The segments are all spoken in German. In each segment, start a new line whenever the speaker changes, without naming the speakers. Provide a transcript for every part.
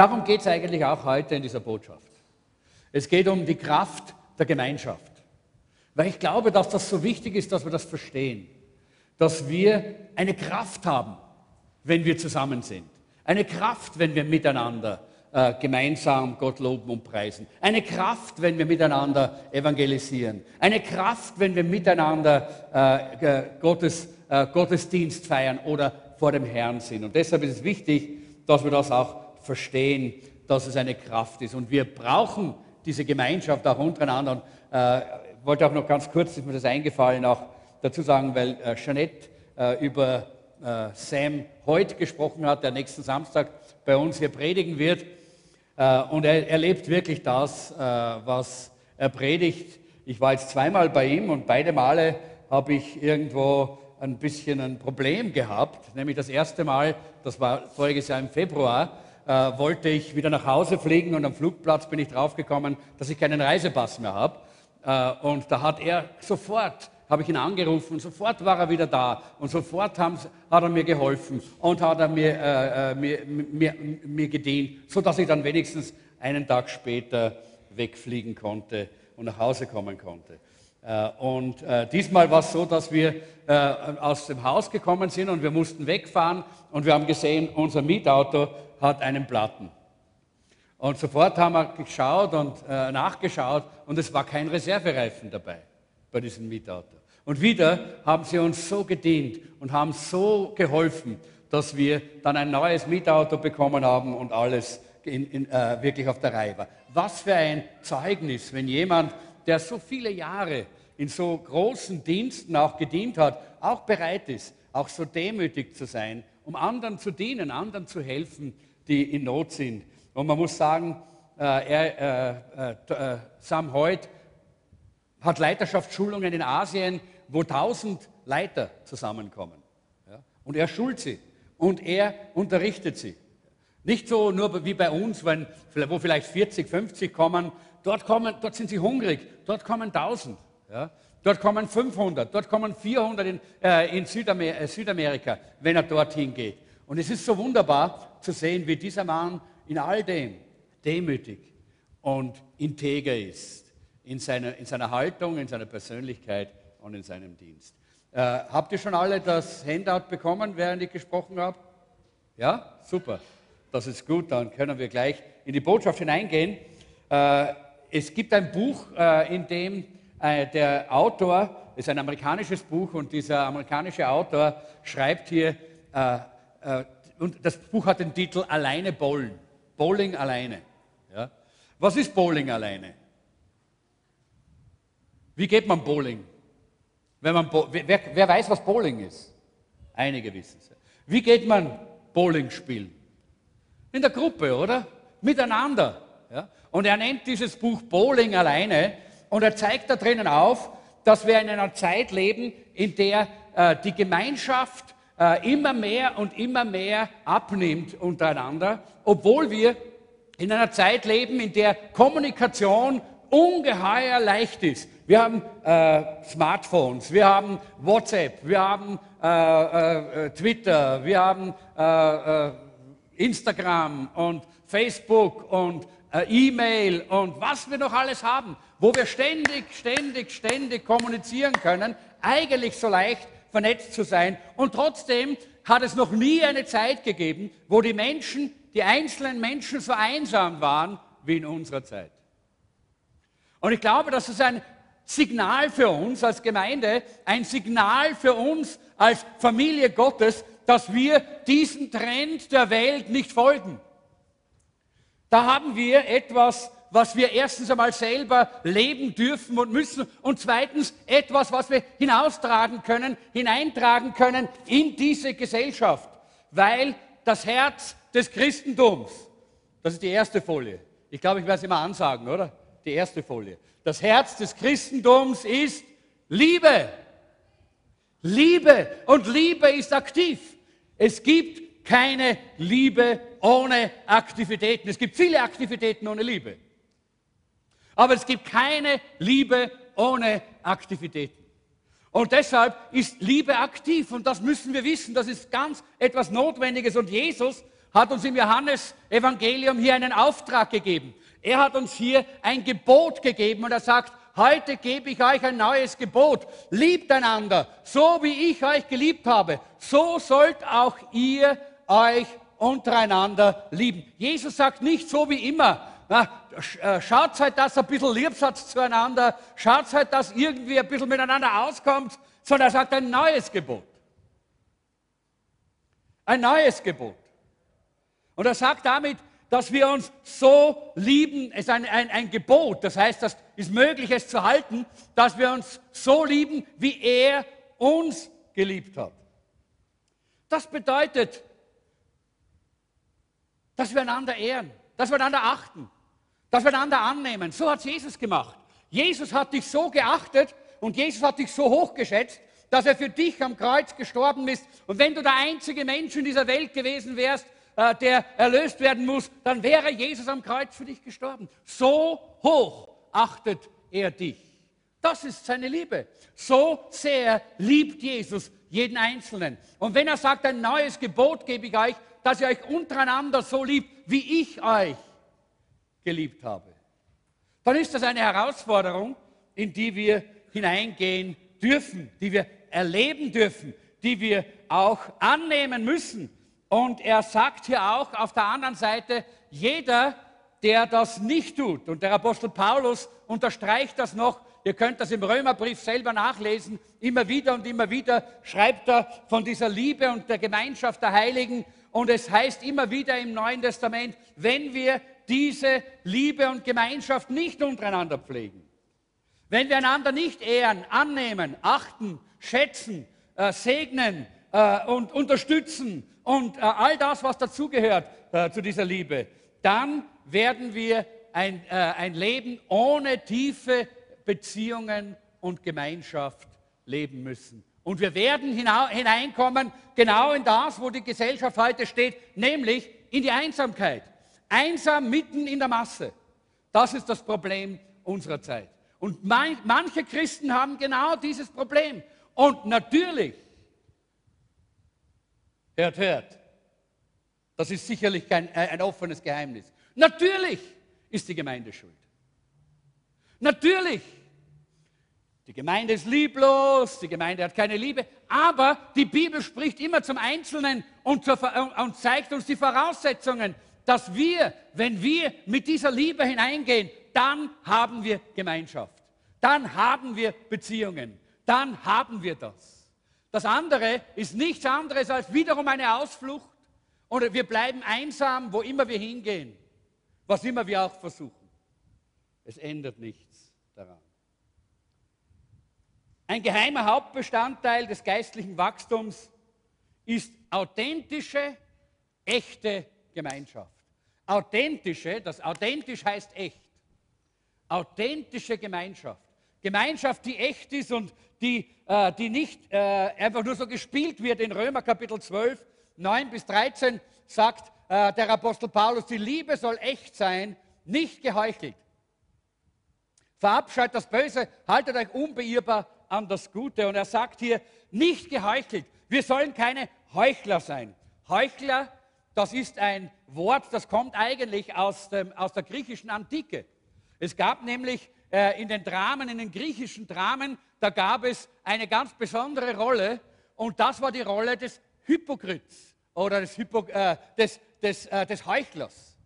Darum geht es eigentlich auch heute in dieser Botschaft. Es geht um die Kraft der Gemeinschaft. Weil ich glaube, dass das so wichtig ist, dass wir das verstehen. Dass wir eine Kraft haben, wenn wir zusammen sind. Eine Kraft, wenn wir miteinander äh, gemeinsam Gott loben und preisen. Eine Kraft, wenn wir miteinander evangelisieren. Eine Kraft, wenn wir miteinander äh, Gottes, äh, Gottesdienst feiern oder vor dem Herrn sind. Und deshalb ist es wichtig, dass wir das auch verstehen, dass es eine Kraft ist. Und wir brauchen diese Gemeinschaft auch untereinander. Und, äh, wollte auch noch ganz kurz, ist mir das eingefallen, auch dazu sagen, weil äh, Jeanette äh, über äh, Sam Hoyt gesprochen hat, der nächsten Samstag bei uns hier predigen wird. Äh, und er erlebt wirklich das, äh, was er predigt. Ich war jetzt zweimal bei ihm und beide Male habe ich irgendwo ein bisschen ein Problem gehabt. Nämlich das erste Mal, das war voriges Jahr im Februar, äh, wollte ich wieder nach Hause fliegen und am Flugplatz bin ich draufgekommen, dass ich keinen Reisepass mehr habe. Äh, und da hat er sofort habe ich ihn angerufen sofort war er wieder da und sofort hat er mir geholfen und hat er mir, äh, äh, mir, mir, mir gedient, sodass ich dann wenigstens einen Tag später wegfliegen konnte und nach Hause kommen konnte. Äh, und äh, diesmal war es so, dass wir aus dem Haus gekommen sind und wir mussten wegfahren und wir haben gesehen, unser Mietauto hat einen Platten. Und sofort haben wir geschaut und äh, nachgeschaut und es war kein Reservereifen dabei bei diesem Mietauto. Und wieder haben sie uns so gedient und haben so geholfen, dass wir dann ein neues Mietauto bekommen haben und alles in, in, äh, wirklich auf der Reihe war. Was für ein Zeugnis, wenn jemand, der so viele Jahre in so großen Diensten auch gedient hat, auch bereit ist, auch so demütig zu sein, um anderen zu dienen, anderen zu helfen, die in Not sind. Und man muss sagen, äh, er, äh, äh, Sam Hoyt hat Leiterschaftsschulungen in Asien wo tausend Leiter zusammenkommen. Ja? Und er schult sie und er unterrichtet sie. Nicht so nur wie bei uns, wenn, wo vielleicht 40, 50 kommen. Dort, kommen, dort sind sie hungrig, dort kommen 1000. Ja? Dort kommen 500, dort kommen 400 in, äh, in Südamer äh, Südamerika, wenn er dorthin geht. Und es ist so wunderbar zu sehen, wie dieser Mann in all dem demütig und integer ist, in seiner, in seiner Haltung, in seiner Persönlichkeit und in seinem Dienst. Äh, habt ihr schon alle das Handout bekommen, während ich gesprochen habe? Ja? Super. Das ist gut, dann können wir gleich in die Botschaft hineingehen. Äh, es gibt ein Buch, äh, in dem äh, der Autor, ist ein amerikanisches Buch und dieser amerikanische Autor schreibt hier, äh, und das Buch hat den Titel Alleine Bowlen. Bowling alleine. Ja? Was ist Bowling alleine? Wie geht man Bowling? Wenn man, wer, wer weiß, was Bowling ist? Einige wissen es. Wie geht man Bowling spielen? In der Gruppe, oder? Miteinander. Ja? Und er nennt dieses Buch Bowling alleine und er zeigt da drinnen auf, dass wir in einer Zeit leben, in der äh, die Gemeinschaft äh, immer mehr und immer mehr abnimmt untereinander, obwohl wir in einer Zeit leben, in der Kommunikation ungeheuer leicht ist. Wir haben äh, Smartphones, wir haben WhatsApp, wir haben äh, äh, Twitter, wir haben äh, äh, Instagram und Facebook und E-Mail und was wir noch alles haben, wo wir ständig, ständig, ständig kommunizieren können, eigentlich so leicht vernetzt zu sein. Und trotzdem hat es noch nie eine Zeit gegeben, wo die Menschen, die einzelnen Menschen so einsam waren wie in unserer Zeit. Und ich glaube, dass es ein Signal für uns als Gemeinde, ein Signal für uns als Familie Gottes, dass wir diesem Trend der Welt nicht folgen. Da haben wir etwas, was wir erstens einmal selber leben dürfen und müssen und zweitens etwas, was wir hinaustragen können, hineintragen können in diese Gesellschaft, weil das Herz des Christentums, das ist die erste Folie. Ich glaube, ich werde es immer ansagen, oder? Die erste Folie. Das Herz des Christentums ist Liebe. Liebe. Und Liebe ist aktiv. Es gibt keine Liebe ohne Aktivitäten. Es gibt viele Aktivitäten ohne Liebe. Aber es gibt keine Liebe ohne Aktivitäten. Und deshalb ist Liebe aktiv und das müssen wir wissen. Das ist ganz etwas Notwendiges. Und Jesus hat uns im Johannes-Evangelium hier einen Auftrag gegeben. Er hat uns hier ein Gebot gegeben und er sagt, heute gebe ich euch ein neues Gebot. Liebt einander, so wie ich euch geliebt habe. So sollt auch ihr euch untereinander lieben. Jesus sagt nicht so wie immer, na, äh, schaut halt, dass ein bisschen Liebsatz zueinander, schaut halt, dass irgendwie ein bisschen miteinander auskommt, sondern er sagt ein neues Gebot. Ein neues Gebot. Und er sagt damit, dass wir uns so lieben, es ist ein, ein, ein Gebot, das heißt, das ist möglich, es zu halten, dass wir uns so lieben, wie er uns geliebt hat. Das bedeutet, dass wir einander ehren, dass wir einander achten, dass wir einander annehmen. So hat Jesus gemacht. Jesus hat dich so geachtet und Jesus hat dich so hochgeschätzt, dass er für dich am Kreuz gestorben ist. Und wenn du der einzige Mensch in dieser Welt gewesen wärst, äh, der erlöst werden muss, dann wäre Jesus am Kreuz für dich gestorben. So hoch achtet er dich. Das ist seine Liebe. So sehr liebt Jesus jeden Einzelnen. Und wenn er sagt, ein neues Gebot gebe ich euch, dass ihr euch untereinander so liebt, wie ich euch geliebt habe, dann ist das eine Herausforderung, in die wir hineingehen dürfen, die wir erleben dürfen, die wir auch annehmen müssen. Und er sagt hier auch auf der anderen Seite, jeder, der das nicht tut, und der Apostel Paulus unterstreicht das noch, ihr könnt das im Römerbrief selber nachlesen, immer wieder und immer wieder schreibt er von dieser Liebe und der Gemeinschaft der Heiligen. Und es heißt immer wieder im Neuen Testament, wenn wir diese Liebe und Gemeinschaft nicht untereinander pflegen, wenn wir einander nicht ehren, annehmen, achten, schätzen, äh, segnen äh, und unterstützen und äh, all das, was dazugehört äh, zu dieser Liebe, dann werden wir ein, äh, ein Leben ohne tiefe Beziehungen und Gemeinschaft leben müssen. Und wir werden hineinkommen genau in das, wo die Gesellschaft heute steht, nämlich in die Einsamkeit. Einsam mitten in der Masse. Das ist das Problem unserer Zeit. Und man, manche Christen haben genau dieses Problem. Und natürlich, hört, hört, das ist sicherlich kein, äh, ein offenes Geheimnis. Natürlich ist die Gemeinde schuld. Natürlich. Die Gemeinde ist lieblos, die Gemeinde hat keine Liebe, aber die Bibel spricht immer zum Einzelnen und, zur, und zeigt uns die Voraussetzungen, dass wir, wenn wir mit dieser Liebe hineingehen, dann haben wir Gemeinschaft, dann haben wir Beziehungen, dann haben wir das. Das andere ist nichts anderes als wiederum eine Ausflucht oder wir bleiben einsam, wo immer wir hingehen, was immer wir auch versuchen. Es ändert nichts daran. Ein geheimer Hauptbestandteil des geistlichen Wachstums ist authentische, echte Gemeinschaft. Authentische, das authentisch heißt echt. Authentische Gemeinschaft. Gemeinschaft, die echt ist und die, äh, die nicht äh, einfach nur so gespielt wird. In Römer Kapitel 12, 9 bis 13 sagt äh, der Apostel Paulus, die Liebe soll echt sein, nicht geheuchelt. Verabscheut das Böse, haltet euch unbeirrbar an das Gute. Und er sagt hier, nicht geheuchelt. Wir sollen keine Heuchler sein. Heuchler, das ist ein Wort, das kommt eigentlich aus, dem, aus der griechischen Antike. Es gab nämlich äh, in den Dramen, in den griechischen Dramen, da gab es eine ganz besondere Rolle und das war die Rolle des Hypokrits oder des, Hypo, äh, des, des, äh, des Heuchlers.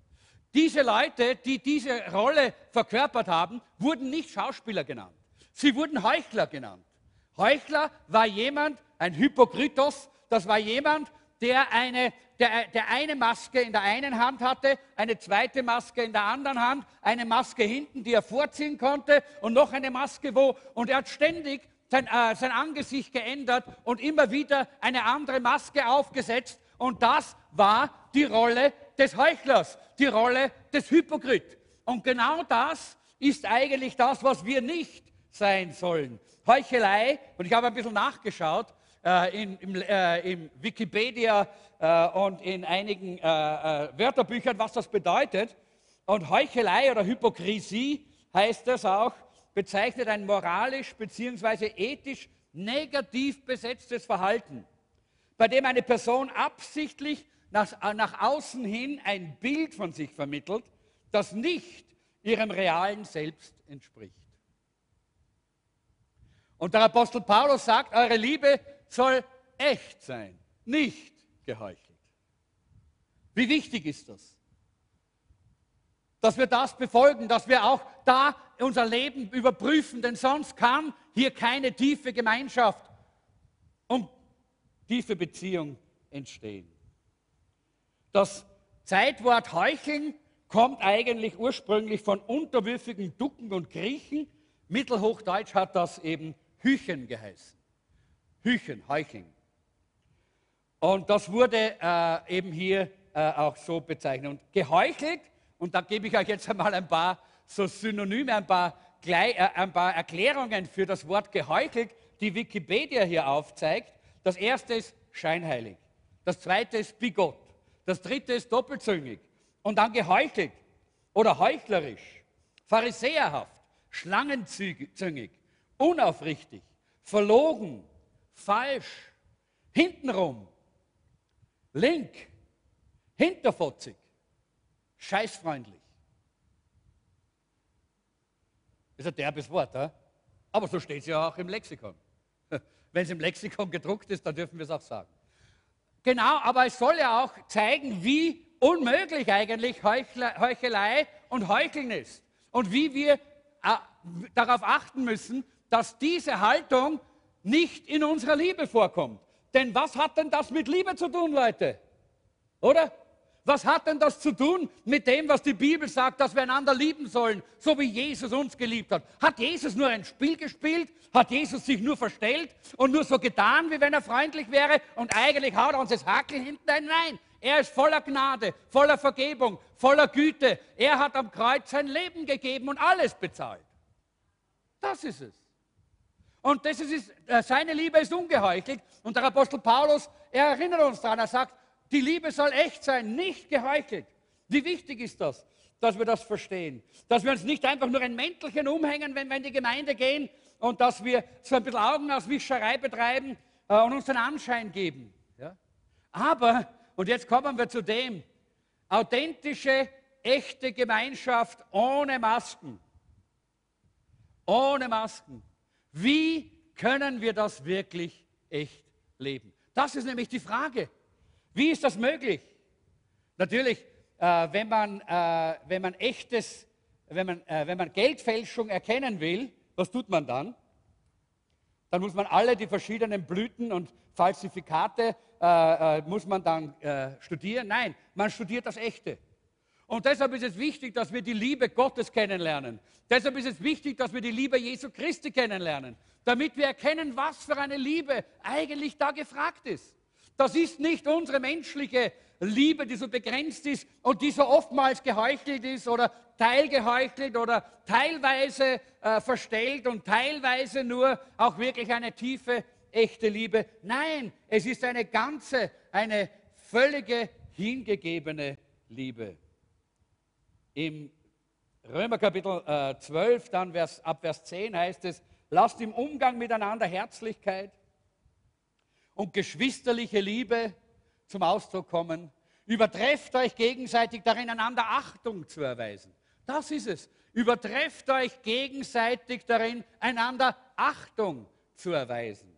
Diese Leute, die diese Rolle verkörpert haben, wurden nicht Schauspieler genannt. Sie wurden Heuchler genannt. Heuchler war jemand, ein Hypokritos, das war jemand, der eine, der, der eine Maske in der einen Hand hatte, eine zweite Maske in der anderen Hand, eine Maske hinten, die er vorziehen konnte und noch eine Maske wo. Und er hat ständig sein, äh, sein Angesicht geändert und immer wieder eine andere Maske aufgesetzt. Und das war die Rolle des Heuchlers, die Rolle des Hypokrit. Und genau das ist eigentlich das, was wir nicht sein sollen. Heuchelei, und ich habe ein bisschen nachgeschaut äh, in, im, äh, im, Wikipedia äh, und in einigen äh, äh, Wörterbüchern, was das bedeutet. Und Heuchelei oder Hypokrisie heißt das auch, bezeichnet ein moralisch bzw. ethisch negativ besetztes Verhalten, bei dem eine Person absichtlich nach, äh, nach außen hin ein Bild von sich vermittelt, das nicht ihrem realen Selbst entspricht. Und der Apostel Paulus sagt, eure Liebe soll echt sein, nicht geheuchelt. Wie wichtig ist das? Dass wir das befolgen, dass wir auch da unser Leben überprüfen, denn sonst kann hier keine tiefe Gemeinschaft und tiefe Beziehung entstehen. Das Zeitwort heucheln kommt eigentlich ursprünglich von unterwürfigen Ducken und Griechen. Mittelhochdeutsch hat das eben Hüchen geheißen. Hüchen, Heucheln. Und das wurde äh, eben hier äh, auch so bezeichnet. Und geheuchelt, und da gebe ich euch jetzt einmal ein paar so Synonyme, ein paar, äh, ein paar Erklärungen für das Wort geheuchelt, die Wikipedia hier aufzeigt. Das erste ist scheinheilig. Das zweite ist bigott. Das dritte ist doppelzüngig. Und dann geheuchelt oder heuchlerisch, pharisäerhaft, schlangenzüngig, unaufrichtig, verlogen, falsch, hintenrum, link, hinterfotzig, scheißfreundlich. Ist ein derbes Wort, he? aber so steht es ja auch im Lexikon. Wenn es im Lexikon gedruckt ist, dann dürfen wir es auch sagen. Genau, aber es soll ja auch zeigen, wie unmöglich eigentlich Heuchelei und Heucheln ist. Und wie wir äh, darauf achten müssen, dass diese Haltung nicht in unserer Liebe vorkommt. Denn was hat denn das mit Liebe zu tun, Leute? Oder? Was hat denn das zu tun mit dem, was die Bibel sagt, dass wir einander lieben sollen, so wie Jesus uns geliebt hat? Hat Jesus nur ein Spiel gespielt? Hat Jesus sich nur verstellt und nur so getan, wie wenn er freundlich wäre und eigentlich haut er uns das Hakel hinten ein? Nein, er ist voller Gnade, voller Vergebung, voller Güte. Er hat am Kreuz sein Leben gegeben und alles bezahlt. Das ist es. Und das ist, äh, seine Liebe ist ungeheuchelt. Und der Apostel Paulus, er erinnert uns daran, er sagt, die Liebe soll echt sein, nicht geheuchelt. Wie wichtig ist das, dass wir das verstehen? Dass wir uns nicht einfach nur ein Mäntelchen umhängen, wenn wir in die Gemeinde gehen und dass wir so ein bisschen Augenauswischerei betreiben äh, und uns den Anschein geben. Ja? Aber, und jetzt kommen wir zu dem, authentische, echte Gemeinschaft ohne Masken. Ohne Masken. Wie können wir das wirklich echt leben? Das ist nämlich die Frage. Wie ist das möglich? Natürlich, äh, wenn, man, äh, wenn man echtes, wenn man, äh, wenn man Geldfälschung erkennen will, was tut man dann? Dann muss man alle die verschiedenen Blüten und Falsifikate, äh, äh, muss man dann äh, studieren. Nein, man studiert das Echte. Und deshalb ist es wichtig, dass wir die Liebe Gottes kennenlernen. Deshalb ist es wichtig, dass wir die Liebe Jesu Christi kennenlernen, damit wir erkennen, was für eine Liebe eigentlich da gefragt ist. Das ist nicht unsere menschliche Liebe, die so begrenzt ist und die so oftmals geheuchelt ist oder teilgeheuchelt oder teilweise äh, verstellt und teilweise nur auch wirklich eine tiefe, echte Liebe. Nein, es ist eine ganze, eine völlige, hingegebene Liebe. Im Römer Kapitel äh, 12, dann Vers, ab Vers 10 heißt es, lasst im Umgang miteinander Herzlichkeit, und geschwisterliche Liebe zum Ausdruck kommen. Übertrefft euch gegenseitig darin, einander Achtung zu erweisen. Das ist es. Übertrefft euch gegenseitig darin, einander Achtung zu erweisen.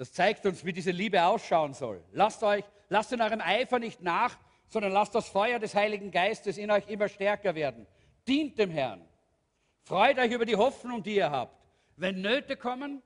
Das zeigt uns, wie diese Liebe ausschauen soll. Lasst euch, lasst in eurem Eifer nicht nach, sondern lasst das Feuer des Heiligen Geistes in euch immer stärker werden. Dient dem Herrn. Freut euch über die Hoffnung, die ihr habt. Wenn Nöte kommen,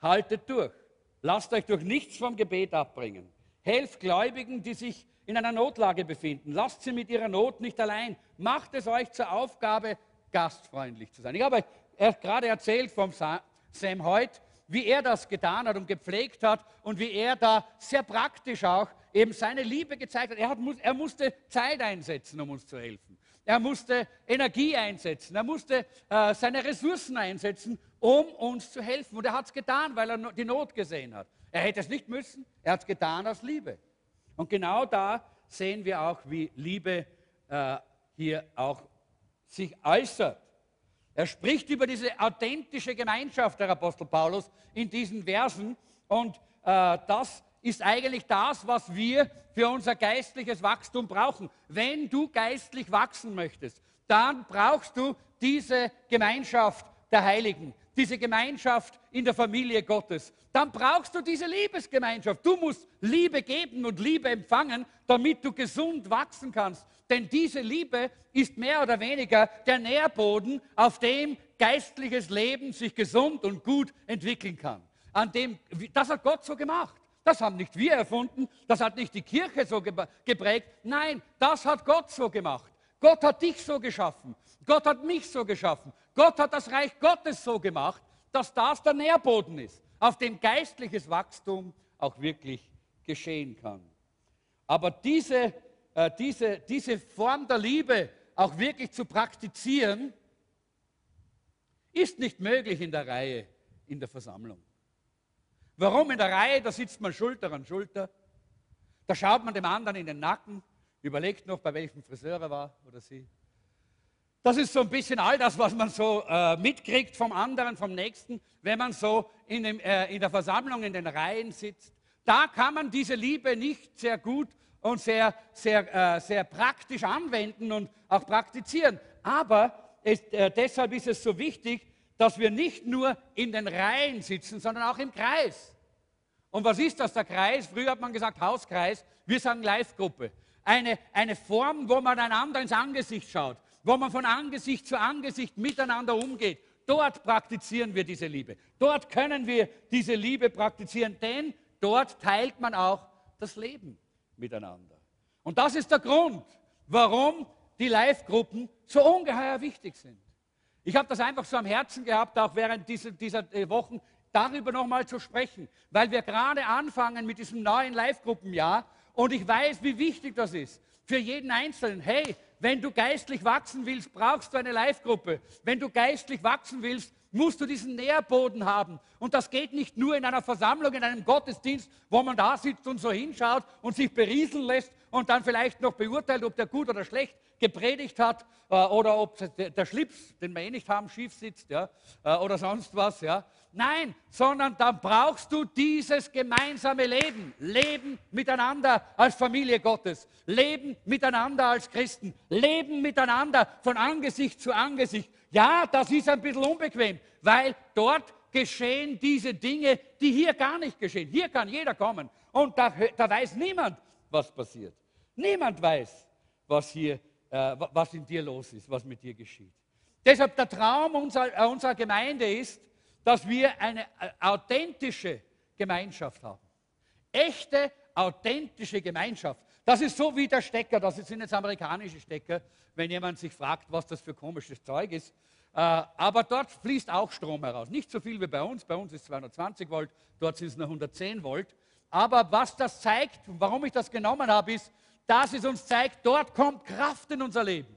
haltet durch. Lasst euch durch nichts vom Gebet abbringen. Helft Gläubigen, die sich in einer Notlage befinden. Lasst sie mit ihrer Not nicht allein. Macht es euch zur Aufgabe, gastfreundlich zu sein. Ich habe euch gerade erzählt vom Sam Hoyt, wie er das getan hat und gepflegt hat und wie er da sehr praktisch auch eben seine Liebe gezeigt hat. Er, hat, er musste Zeit einsetzen, um uns zu helfen. Er musste Energie einsetzen. Er musste äh, seine Ressourcen einsetzen, um uns zu helfen. Und er hat es getan, weil er die Not gesehen hat. Er hätte es nicht müssen, er hat es getan aus Liebe. Und genau da sehen wir auch, wie Liebe äh, hier auch sich äußert. Er spricht über diese authentische Gemeinschaft, der Apostel Paulus, in diesen Versen. Und äh, das ist eigentlich das, was wir für unser geistliches Wachstum brauchen. Wenn du geistlich wachsen möchtest, dann brauchst du diese Gemeinschaft der Heiligen, diese Gemeinschaft in der Familie Gottes. Dann brauchst du diese Liebesgemeinschaft. Du musst Liebe geben und Liebe empfangen, damit du gesund wachsen kannst. Denn diese Liebe ist mehr oder weniger der Nährboden, auf dem geistliches Leben sich gesund und gut entwickeln kann. An dem, das hat Gott so gemacht. Das haben nicht wir erfunden, das hat nicht die Kirche so geprägt. Nein, das hat Gott so gemacht. Gott hat dich so geschaffen. Gott hat mich so geschaffen. Gott hat das Reich Gottes so gemacht, dass das der Nährboden ist, auf dem geistliches Wachstum auch wirklich geschehen kann. Aber diese, äh, diese, diese Form der Liebe auch wirklich zu praktizieren, ist nicht möglich in der Reihe, in der Versammlung. Warum in der Reihe? Da sitzt man Schulter an Schulter. Da schaut man dem anderen in den Nacken, überlegt noch, bei welchem Friseur er war oder sie. Das ist so ein bisschen all das, was man so äh, mitkriegt vom anderen, vom Nächsten, wenn man so in, dem, äh, in der Versammlung in den Reihen sitzt. Da kann man diese Liebe nicht sehr gut und sehr, sehr, äh, sehr praktisch anwenden und auch praktizieren. Aber es, äh, deshalb ist es so wichtig, dass wir nicht nur in den Reihen sitzen, sondern auch im Kreis. Und was ist das, der Kreis? Früher hat man gesagt Hauskreis, wir sagen Live-Gruppe. Eine, eine Form, wo man einander ins Angesicht schaut, wo man von Angesicht zu Angesicht miteinander umgeht. Dort praktizieren wir diese Liebe. Dort können wir diese Liebe praktizieren, denn dort teilt man auch das Leben miteinander. Und das ist der Grund, warum die Live-Gruppen so ungeheuer wichtig sind. Ich habe das einfach so am Herzen gehabt, auch während dieser, dieser äh, Wochen darüber nochmal zu sprechen, weil wir gerade anfangen mit diesem neuen Live-Gruppenjahr und ich weiß, wie wichtig das ist für jeden Einzelnen. Hey, wenn du geistlich wachsen willst, brauchst du eine Live-Gruppe. Wenn du geistlich wachsen willst, musst du diesen Nährboden haben. Und das geht nicht nur in einer Versammlung, in einem Gottesdienst, wo man da sitzt und so hinschaut und sich berieseln lässt und dann vielleicht noch beurteilt, ob der gut oder schlecht gepredigt hat äh, oder ob der Schlips, den wir eh nicht haben, schief sitzt ja, äh, oder sonst was. Ja. Nein, sondern dann brauchst du dieses gemeinsame Leben. Leben miteinander als Familie Gottes. Leben miteinander als Christen. Leben miteinander von Angesicht zu Angesicht. Ja, das ist ein bisschen unbequem, weil dort geschehen diese Dinge, die hier gar nicht geschehen. Hier kann jeder kommen und da, da weiß niemand, was passiert. Niemand weiß, was hier, äh, was in dir los ist, was mit dir geschieht. Deshalb der Traum unserer, äh, unserer Gemeinde ist, dass wir eine äh, authentische Gemeinschaft haben. Echte, authentische Gemeinschaft. Das ist so wie der Stecker, das sind jetzt amerikanische Stecker, wenn jemand sich fragt, was das für komisches Zeug ist. Äh, aber dort fließt auch Strom heraus. Nicht so viel wie bei uns. Bei uns ist 220 Volt, dort sind es nur 110 Volt. Aber was das zeigt, warum ich das genommen habe, ist, dass es uns zeigt, dort kommt Kraft in unser Leben.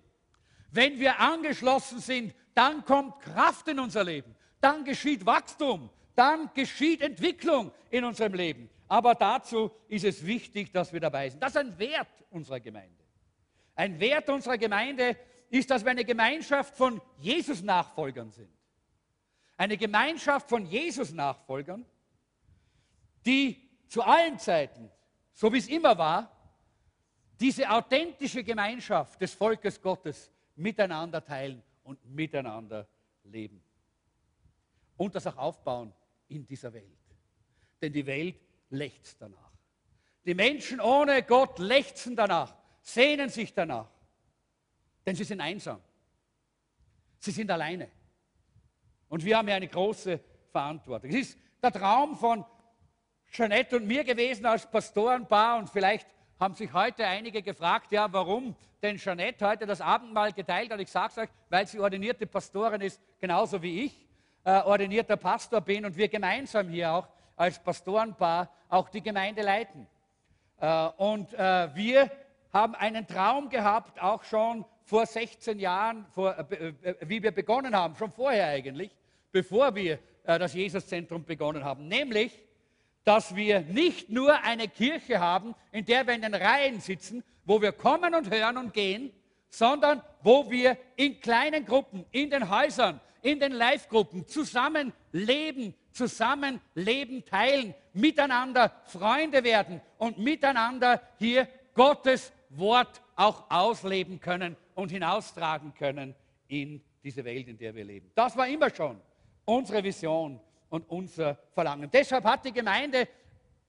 Wenn wir angeschlossen sind, dann kommt Kraft in unser Leben. Dann geschieht Wachstum. Dann geschieht Entwicklung in unserem Leben. Aber dazu ist es wichtig, dass wir dabei sind. Das ist ein Wert unserer Gemeinde. Ein Wert unserer Gemeinde ist, dass wir eine Gemeinschaft von Jesus-Nachfolgern sind. Eine Gemeinschaft von Jesus-Nachfolgern, die zu allen Zeiten, so wie es immer war, diese authentische Gemeinschaft des Volkes Gottes miteinander teilen und miteinander leben. Und das auch aufbauen in dieser Welt. Denn die Welt lechzt danach. Die Menschen ohne Gott lechzen danach, sehnen sich danach. Denn sie sind einsam. Sie sind alleine. Und wir haben ja eine große Verantwortung. Es ist der Traum von Jeanette und mir gewesen als Pastorenpaar und vielleicht haben sich heute einige gefragt, ja, warum denn Jeanette heute das Abendmahl geteilt hat. Ich sage es euch, weil sie ordinierte Pastorin ist, genauso wie ich äh, ordinierter Pastor bin und wir gemeinsam hier auch als Pastorenpaar auch die Gemeinde leiten. Äh, und äh, wir haben einen Traum gehabt, auch schon vor 16 Jahren, vor, äh, äh, wie wir begonnen haben, schon vorher eigentlich, bevor wir äh, das Jesuszentrum begonnen haben, nämlich dass wir nicht nur eine Kirche haben, in der wir in den Reihen sitzen, wo wir kommen und hören und gehen, sondern wo wir in kleinen Gruppen, in den Häusern, in den Live-Gruppen zusammen leben, zusammen Leben teilen, miteinander Freunde werden und miteinander hier Gottes Wort auch ausleben können und hinaustragen können in diese Welt, in der wir leben. Das war immer schon unsere Vision und unser Verlangen. Deshalb hat die Gemeinde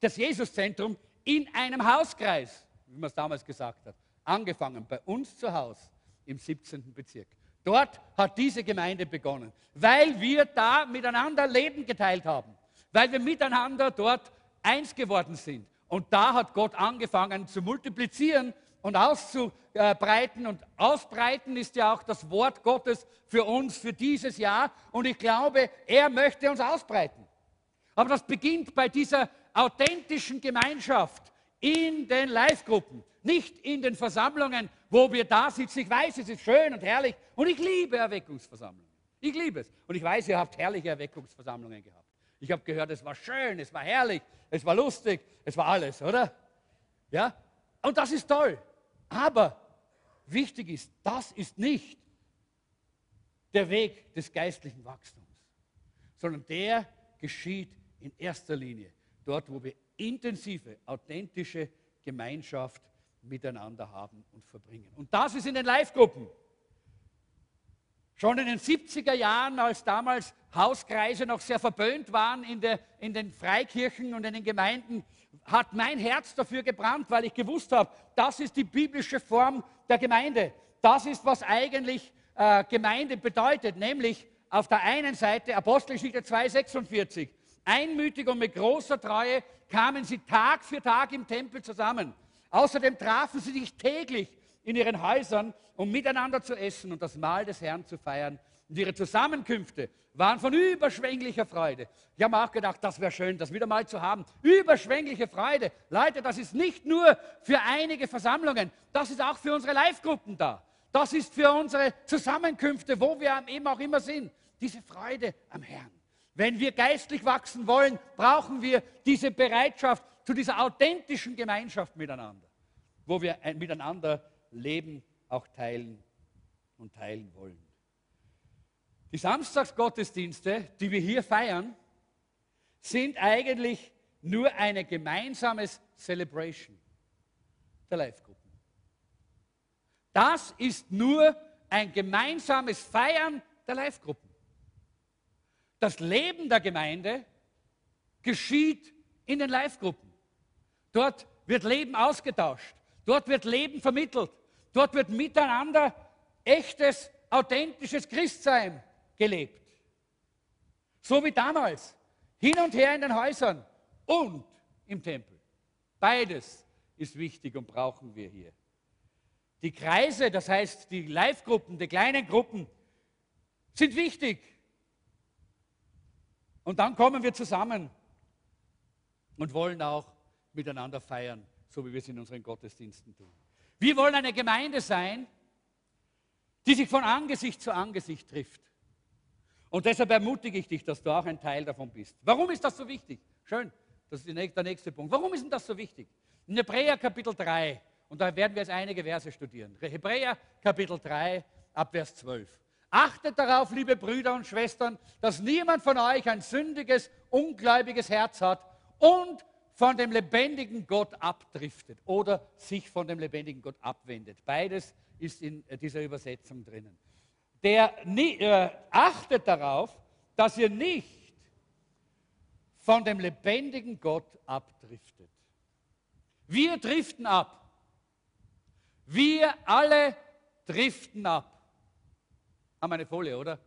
das Jesuszentrum in einem Hauskreis, wie man es damals gesagt hat, angefangen, bei uns zu Hause im 17. Bezirk. Dort hat diese Gemeinde begonnen, weil wir da miteinander Leben geteilt haben, weil wir miteinander dort eins geworden sind. Und da hat Gott angefangen zu multiplizieren und auszubreiten. Und ausbreiten ist ja auch das Wort Gottes für uns, für dieses Jahr. Und ich glaube, er möchte uns ausbreiten. Aber das beginnt bei dieser authentischen Gemeinschaft in den Live-Gruppen, nicht in den Versammlungen, wo wir da sitzen. Ich weiß, es ist schön und herrlich und ich liebe Erweckungsversammlungen. Ich liebe es. Und ich weiß, ihr habt herrliche Erweckungsversammlungen gehabt. Ich habe gehört, es war schön, es war herrlich, es war lustig, es war alles, oder? Ja? Und das ist toll. Aber wichtig ist, das ist nicht der Weg des geistlichen Wachstums, sondern der geschieht in erster Linie dort, wo wir intensive, authentische Gemeinschaft miteinander haben und verbringen. Und das ist in den Live-Gruppen. Schon in den 70er Jahren, als damals Hauskreise noch sehr verböhnt waren in, der, in den Freikirchen und in den Gemeinden, hat mein Herz dafür gebrannt, weil ich gewusst habe, das ist die biblische Form der Gemeinde. Das ist, was eigentlich äh, Gemeinde bedeutet, nämlich auf der einen Seite Apostelgeschichte 2,46. Einmütig und mit großer Treue kamen sie Tag für Tag im Tempel zusammen. Außerdem trafen sie sich täglich in ihren Häusern, um miteinander zu essen und das Mahl des Herrn zu feiern. Und ihre Zusammenkünfte waren von überschwänglicher Freude. Ich habe auch gedacht, das wäre schön, das wieder mal zu haben. Überschwängliche Freude. Leute, das ist nicht nur für einige Versammlungen, das ist auch für unsere Live-Gruppen da. Das ist für unsere Zusammenkünfte, wo wir eben auch immer sind. Diese Freude am Herrn. Wenn wir geistlich wachsen wollen, brauchen wir diese Bereitschaft zu dieser authentischen Gemeinschaft miteinander, wo wir miteinander Leben auch teilen und teilen wollen. Die Samstagsgottesdienste, die wir hier feiern, sind eigentlich nur eine gemeinsames Celebration der Live-Gruppen. Das ist nur ein gemeinsames Feiern der Live-Gruppen. Das Leben der Gemeinde geschieht in den Live-Gruppen. Dort wird Leben ausgetauscht. Dort wird Leben vermittelt. Dort wird miteinander echtes, authentisches Christsein gelebt. So wie damals. Hin und her in den Häusern und im Tempel. Beides ist wichtig und brauchen wir hier. Die Kreise, das heißt die Live-Gruppen, die kleinen Gruppen, sind wichtig. Und dann kommen wir zusammen und wollen auch miteinander feiern, so wie wir es in unseren Gottesdiensten tun. Wir wollen eine Gemeinde sein, die sich von Angesicht zu Angesicht trifft. Und deshalb ermutige ich dich, dass du auch ein Teil davon bist. Warum ist das so wichtig? Schön, das ist der nächste Punkt. Warum ist denn das so wichtig? In Hebräer Kapitel 3, und da werden wir jetzt einige Verse studieren. Hebräer Kapitel 3, ab Vers 12. Achtet darauf, liebe Brüder und Schwestern, dass niemand von euch ein sündiges, ungläubiges Herz hat und von dem lebendigen Gott abdriftet oder sich von dem lebendigen Gott abwendet. Beides ist in dieser Übersetzung drinnen. Der äh, achtet darauf, dass ihr nicht von dem lebendigen Gott abdriftet. Wir driften ab. Wir alle driften ab. Haben wir eine Folie, oder?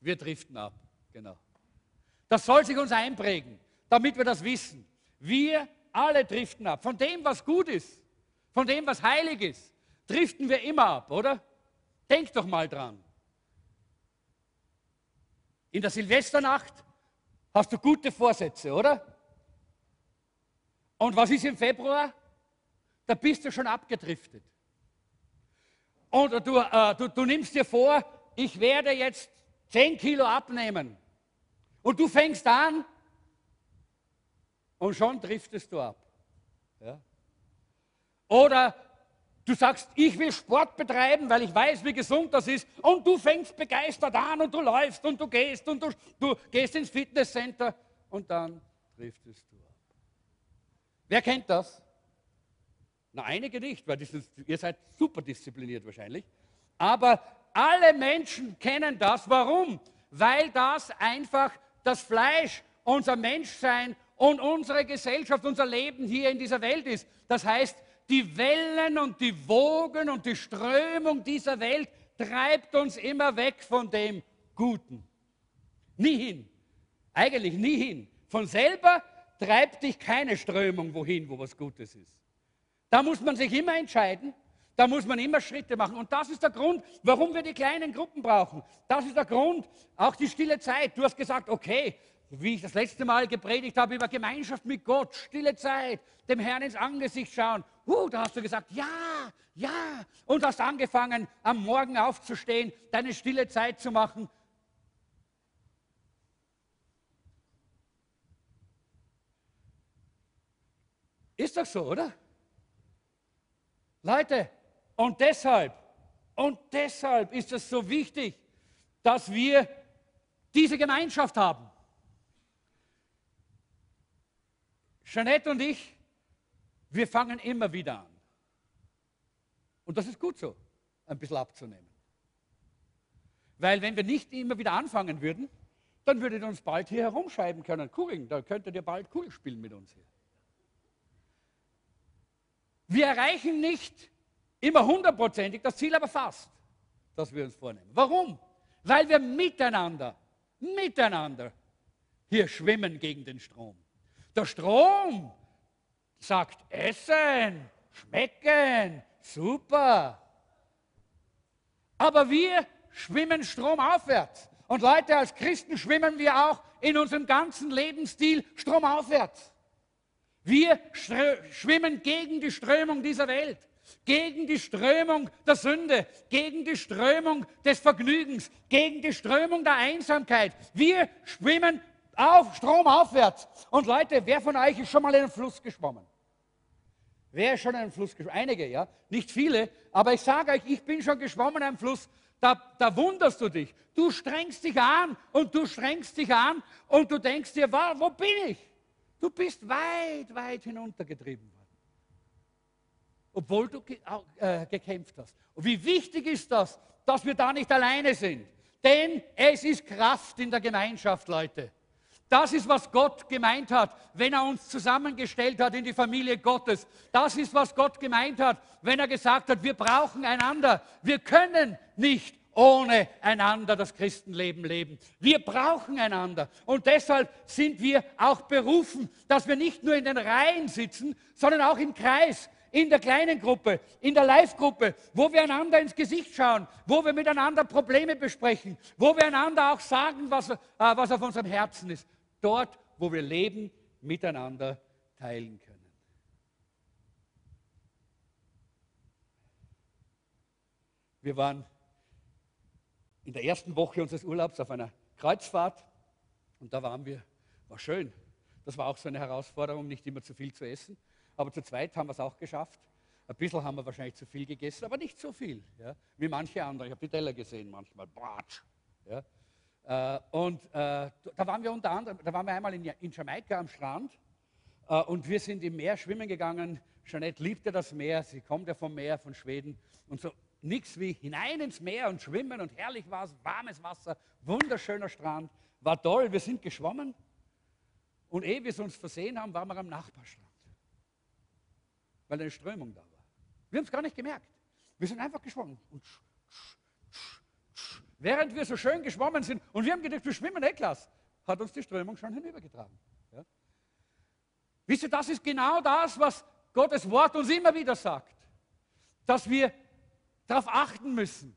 Wir driften ab, genau. Das soll sich uns einprägen, damit wir das wissen. Wir alle driften ab. Von dem, was gut ist, von dem, was heilig ist, driften wir immer ab, oder? Denk doch mal dran. In der Silvesternacht hast du gute Vorsätze, oder? Und was ist im Februar? Da bist du schon abgedriftet. Und du, äh, du, du nimmst dir vor, ich werde jetzt 10 Kilo abnehmen. Und du fängst an und schon driftest du ab. Ja? Oder Du sagst, ich will Sport betreiben, weil ich weiß, wie gesund das ist. Und du fängst begeistert an und du läufst und du gehst und du, du gehst ins Fitnesscenter und dann trifft es du ab. Wer kennt das? Na, einige nicht, weil ist, ihr seid super diszipliniert wahrscheinlich. Aber alle Menschen kennen das. Warum? Weil das einfach das Fleisch, unser Menschsein und unsere Gesellschaft, unser Leben hier in dieser Welt ist. Das heißt, die Wellen und die Wogen und die Strömung dieser Welt treibt uns immer weg von dem Guten. Nie hin. Eigentlich nie hin. Von selber treibt dich keine Strömung wohin, wo was Gutes ist. Da muss man sich immer entscheiden. Da muss man immer Schritte machen. Und das ist der Grund, warum wir die kleinen Gruppen brauchen. Das ist der Grund, auch die stille Zeit. Du hast gesagt, okay, wie ich das letzte Mal gepredigt habe über Gemeinschaft mit Gott, stille Zeit, dem Herrn ins Angesicht schauen. Uh, da hast du gesagt, ja, ja. Und hast angefangen, am Morgen aufzustehen, deine stille Zeit zu machen. Ist doch so, oder? Leute, und deshalb, und deshalb ist es so wichtig, dass wir diese Gemeinschaft haben. Jeanette und ich, wir fangen immer wieder an. Und das ist gut so, ein bisschen abzunehmen. Weil wenn wir nicht immer wieder anfangen würden, dann würdet ihr uns bald hier herumschreiben können. Kugeln, da könntet ihr bald Kugel spielen mit uns hier. Wir erreichen nicht immer hundertprozentig das Ziel, aber fast, das wir uns vornehmen. Warum? Weil wir miteinander, miteinander hier schwimmen gegen den Strom. Der Strom sagt essen, schmecken, super. Aber wir schwimmen stromaufwärts. Und Leute, als Christen schwimmen wir auch in unserem ganzen Lebensstil stromaufwärts. Wir schwimmen gegen die Strömung dieser Welt, gegen die Strömung der Sünde, gegen die Strömung des Vergnügens, gegen die Strömung der Einsamkeit. Wir schwimmen auf, Strom aufwärts. Und Leute, wer von euch ist schon mal in einen Fluss geschwommen? Wer ist schon in einen Fluss geschwommen? Einige, ja. Nicht viele, aber ich sage euch, ich bin schon geschwommen in einem Fluss. Da, da wunderst du dich. Du strengst dich an und du strengst dich an und du denkst dir, wo bin ich? Du bist weit, weit hinuntergetrieben worden. Obwohl du ge äh, gekämpft hast. Und wie wichtig ist das, dass wir da nicht alleine sind? Denn es ist Kraft in der Gemeinschaft, Leute. Das ist, was Gott gemeint hat, wenn er uns zusammengestellt hat in die Familie Gottes. Das ist, was Gott gemeint hat, wenn er gesagt hat, wir brauchen einander. Wir können nicht ohne einander das Christenleben leben. Wir brauchen einander. Und deshalb sind wir auch berufen, dass wir nicht nur in den Reihen sitzen, sondern auch im Kreis, in der kleinen Gruppe, in der Live-Gruppe, wo wir einander ins Gesicht schauen, wo wir miteinander Probleme besprechen, wo wir einander auch sagen, was, äh, was auf unserem Herzen ist dort, wo wir Leben miteinander teilen können. Wir waren in der ersten Woche unseres Urlaubs auf einer Kreuzfahrt und da waren wir, war schön. Das war auch so eine Herausforderung, nicht immer zu viel zu essen. Aber zu zweit haben wir es auch geschafft. Ein bisschen haben wir wahrscheinlich zu viel gegessen, aber nicht so viel, ja, wie manche andere. Ich habe die Teller gesehen manchmal. Batsch, ja. Äh, und äh, da waren wir unter anderem, da waren wir einmal in, in Jamaika am Strand äh, und wir sind im Meer schwimmen gegangen. Jeanette liebte das Meer, sie kommt ja vom Meer, von Schweden und so nichts wie hinein ins Meer und schwimmen und herrlich war es, warmes Wasser, wunderschöner Strand, war toll. Wir sind geschwommen und ehe wir es uns versehen haben, waren wir am Nachbarstrand, weil eine Strömung da war. Wir haben es gar nicht gemerkt. Wir sind einfach geschwommen und Während wir so schön geschwommen sind und wir haben gedacht, wir schwimmen eh klasse, hat uns die Strömung schon hinübergetragen. Ja? Wisst ihr, das ist genau das, was Gottes Wort uns immer wieder sagt. Dass wir darauf achten müssen,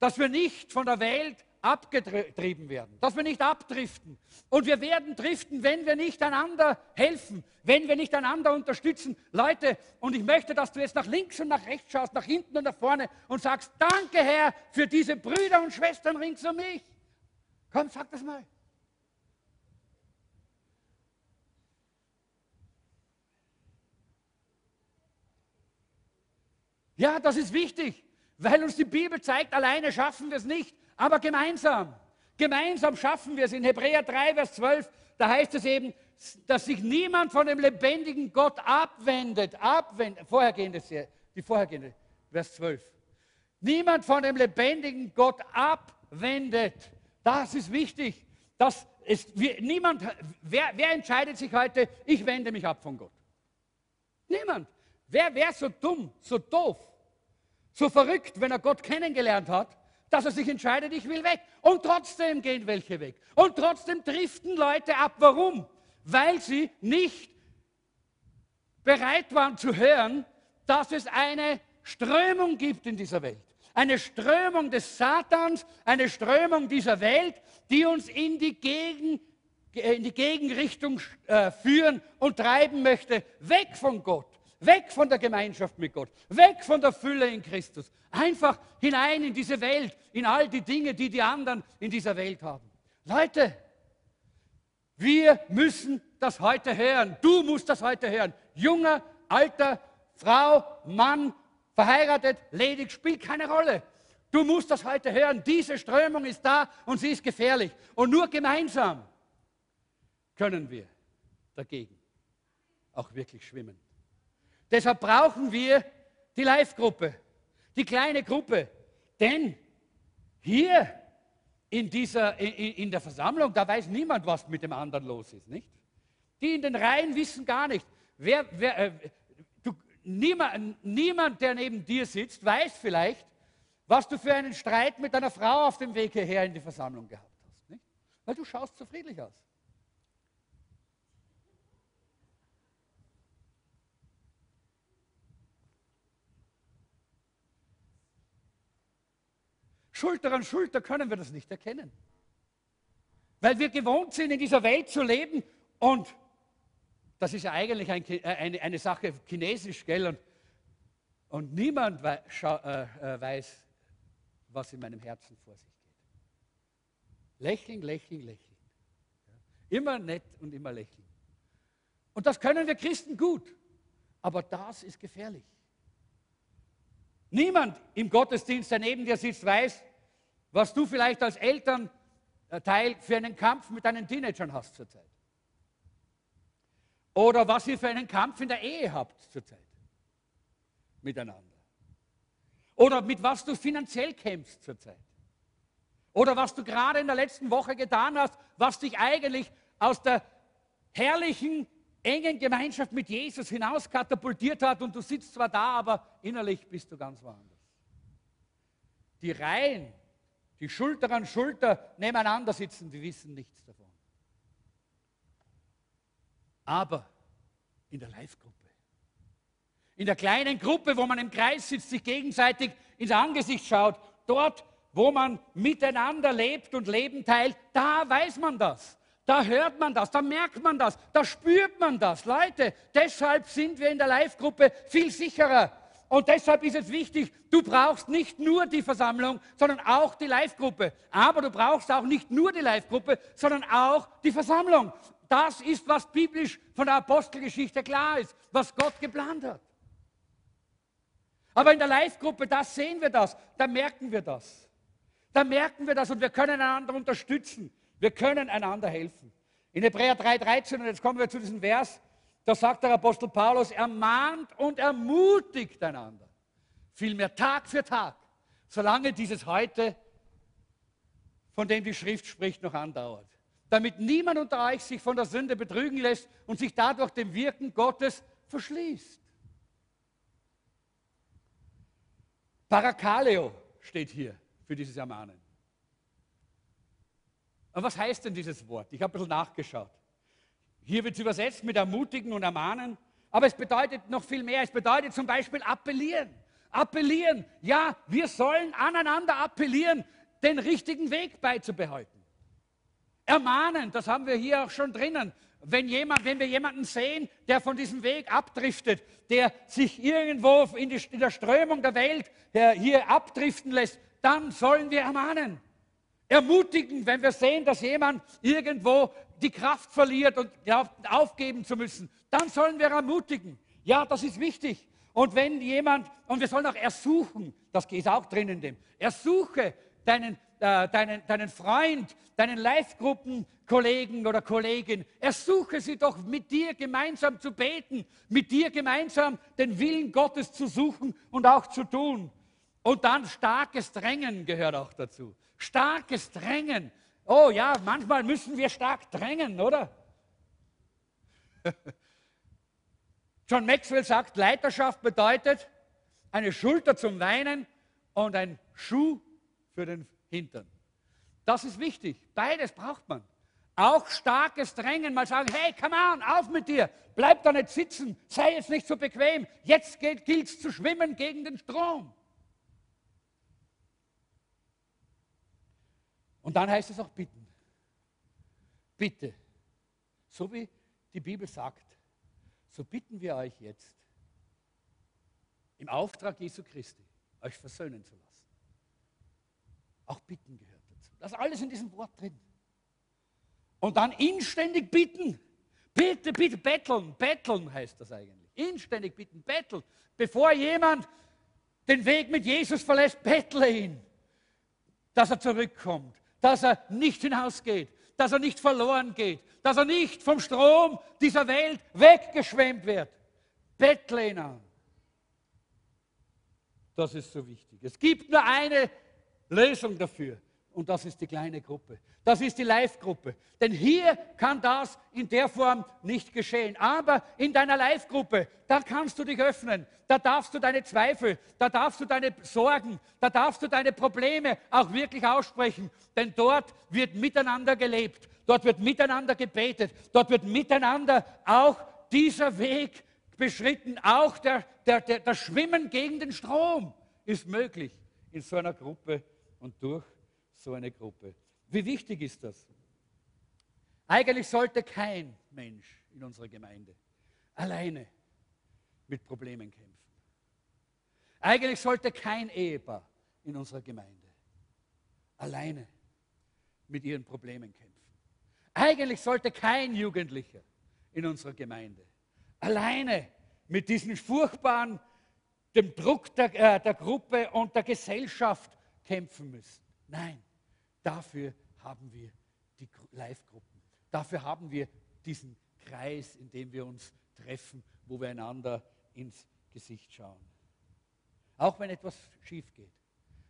dass wir nicht von der Welt abgetrieben werden, dass wir nicht abdriften. Und wir werden driften, wenn wir nicht einander helfen, wenn wir nicht einander unterstützen. Leute, und ich möchte, dass du jetzt nach links und nach rechts schaust, nach hinten und nach vorne und sagst, danke Herr für diese Brüder und Schwestern rings um mich. Komm, sag das mal. Ja, das ist wichtig, weil uns die Bibel zeigt, alleine schaffen wir es nicht, aber gemeinsam. Gemeinsam schaffen wir es. In Hebräer 3, Vers 12, da heißt es eben, dass sich niemand von dem lebendigen Gott abwendet. Abwendet. Vorhergehende, die vorhergehende, Vers 12. Niemand von dem lebendigen Gott abwendet. Das ist wichtig. Das ist, niemand, wer, wer entscheidet sich heute, ich wende mich ab von Gott? Niemand. Wer wäre so dumm, so doof, so verrückt, wenn er Gott kennengelernt hat, dass er sich entscheidet, ich will weg. Und trotzdem gehen welche weg. Und trotzdem driften Leute ab. Warum? Weil sie nicht bereit waren zu hören, dass es eine Strömung gibt in dieser Welt. Eine Strömung des Satans, eine Strömung dieser Welt, die uns in die, Gegen, in die Gegenrichtung äh, führen und treiben möchte, weg von Gott. Weg von der Gemeinschaft mit Gott, weg von der Fülle in Christus, einfach hinein in diese Welt, in all die Dinge, die die anderen in dieser Welt haben. Leute, wir müssen das heute hören. Du musst das heute hören. Junger, alter, Frau, Mann, verheiratet, ledig, spielt keine Rolle. Du musst das heute hören. Diese Strömung ist da und sie ist gefährlich. Und nur gemeinsam können wir dagegen auch wirklich schwimmen. Deshalb brauchen wir die Live-Gruppe, die kleine Gruppe. Denn hier in, dieser, in, in, der Versammlung, da weiß niemand, was mit dem anderen los ist, nicht? Die in den Reihen wissen gar nicht. Wer, wer, äh, du, niemand, niemand, der neben dir sitzt, weiß vielleicht, was du für einen Streit mit deiner Frau auf dem Weg hierher in die Versammlung gehabt hast. Nicht? Weil du schaust so friedlich aus. Schulter an Schulter können wir das nicht erkennen. Weil wir gewohnt sind, in dieser Welt zu leben und das ist ja eigentlich ein, äh, eine, eine, Sache chinesisch, gell? Und, und niemand wei äh, äh, weiß, was in meinem Herzen vor sich geht. Lächeln, lächeln, lächeln. Immer nett und immer lächeln. Und das können wir Christen gut, aber das ist gefährlich. Niemand im Gottesdienst, der neben dir sitzt, weiß, was du vielleicht als Elternteil für einen Kampf mit deinen Teenagern hast zurzeit. Oder was ihr für einen Kampf in der Ehe habt zurzeit miteinander. Oder mit was du finanziell kämpfst zurzeit. Oder was du gerade in der letzten Woche getan hast, was dich eigentlich aus der herrlichen, engen Gemeinschaft mit Jesus hinaus katapultiert hat und du sitzt zwar da, aber innerlich bist du ganz woanders. Die Reihen die Schulter an Schulter nebeneinander sitzen, die wissen nichts davon. Aber in der Live-Gruppe, in der kleinen Gruppe, wo man im Kreis sitzt, sich gegenseitig ins Angesicht schaut, dort, wo man miteinander lebt und Leben teilt, da weiß man das. Da hört man das, da merkt man das, da spürt man das. Leute, deshalb sind wir in der Live-Gruppe viel sicherer. Und deshalb ist es wichtig, du brauchst nicht nur die Versammlung, sondern auch die Live-Gruppe. Aber du brauchst auch nicht nur die Live-Gruppe, sondern auch die Versammlung. Das ist, was biblisch von der Apostelgeschichte klar ist, was Gott geplant hat. Aber in der Live-Gruppe, da sehen wir das, da merken wir das. Da merken wir das und wir können einander unterstützen. Wir können einander helfen. In Hebräer 3,13, und jetzt kommen wir zu diesem Vers, da sagt der Apostel Paulus, ermahnt und ermutigt einander. Vielmehr Tag für Tag, solange dieses heute, von dem die Schrift spricht, noch andauert. Damit niemand unter euch sich von der Sünde betrügen lässt und sich dadurch dem Wirken Gottes verschließt. Parakaleo steht hier für dieses Ermahnen. Und was heißt denn dieses Wort? Ich habe ein bisschen nachgeschaut. Hier wird es übersetzt mit ermutigen und ermahnen, aber es bedeutet noch viel mehr. Es bedeutet zum Beispiel appellieren. Appellieren. Ja, wir sollen aneinander appellieren, den richtigen Weg beizubehalten. Ermahnen, das haben wir hier auch schon drinnen. Wenn, jemand, wenn wir jemanden sehen, der von diesem Weg abdriftet, der sich irgendwo in, die, in der Strömung der Welt hier abdriften lässt, dann sollen wir ermahnen. Ermutigen, wenn wir sehen, dass jemand irgendwo die Kraft verliert und glaubt, aufgeben zu müssen, dann sollen wir ermutigen. Ja, das ist wichtig. Und wenn jemand, und wir sollen auch ersuchen, das ist auch drin in dem, ersuche deinen, äh, deinen, deinen Freund, deinen Live-Gruppen-Kollegen oder Kollegin, ersuche sie doch mit dir gemeinsam zu beten, mit dir gemeinsam den Willen Gottes zu suchen und auch zu tun. Und dann starkes Drängen gehört auch dazu. Starkes Drängen. Oh ja, manchmal müssen wir stark drängen, oder? John Maxwell sagt, Leiterschaft bedeutet eine Schulter zum Weinen und ein Schuh für den Hintern. Das ist wichtig. Beides braucht man. Auch starkes Drängen, mal sagen, hey, come on, auf mit dir, bleib da nicht sitzen, sei jetzt nicht so bequem, jetzt gilt es zu schwimmen gegen den Strom. Und dann heißt es auch bitten. Bitte, so wie die Bibel sagt, so bitten wir euch jetzt im Auftrag Jesu Christi, euch versöhnen zu lassen. Auch bitten gehört dazu. Das ist alles in diesem Wort drin. Und dann inständig bitten. Bitte, bitte, betteln. Betteln heißt das eigentlich. Inständig bitten, betteln. Bevor jemand den Weg mit Jesus verlässt, bettle ihn, dass er zurückkommt, dass er nicht hinausgeht, dass er nicht verloren geht, dass er nicht vom Strom dieser Welt weggeschwemmt wird. Bettle ihn an. Das ist so wichtig. Es gibt nur eine Lösung dafür. Und das ist die kleine Gruppe. Das ist die Live-Gruppe. Denn hier kann das in der Form nicht geschehen. Aber in deiner Live-Gruppe, da kannst du dich öffnen. Da darfst du deine Zweifel, da darfst du deine Sorgen, da darfst du deine Probleme auch wirklich aussprechen. Denn dort wird miteinander gelebt. Dort wird miteinander gebetet. Dort wird miteinander auch dieser Weg beschritten. Auch der, der, der, das Schwimmen gegen den Strom ist möglich in so einer Gruppe und durch so eine Gruppe. Wie wichtig ist das? Eigentlich sollte kein Mensch in unserer Gemeinde alleine mit Problemen kämpfen. Eigentlich sollte kein Ehepaar in unserer Gemeinde alleine mit ihren Problemen kämpfen. Eigentlich sollte kein Jugendlicher in unserer Gemeinde alleine mit diesen furchtbaren, dem Druck der, äh, der Gruppe und der Gesellschaft kämpfen müssen. Nein, dafür haben wir die Live-Gruppen. Dafür haben wir diesen Kreis, in dem wir uns treffen, wo wir einander ins Gesicht schauen. Auch wenn etwas schief geht,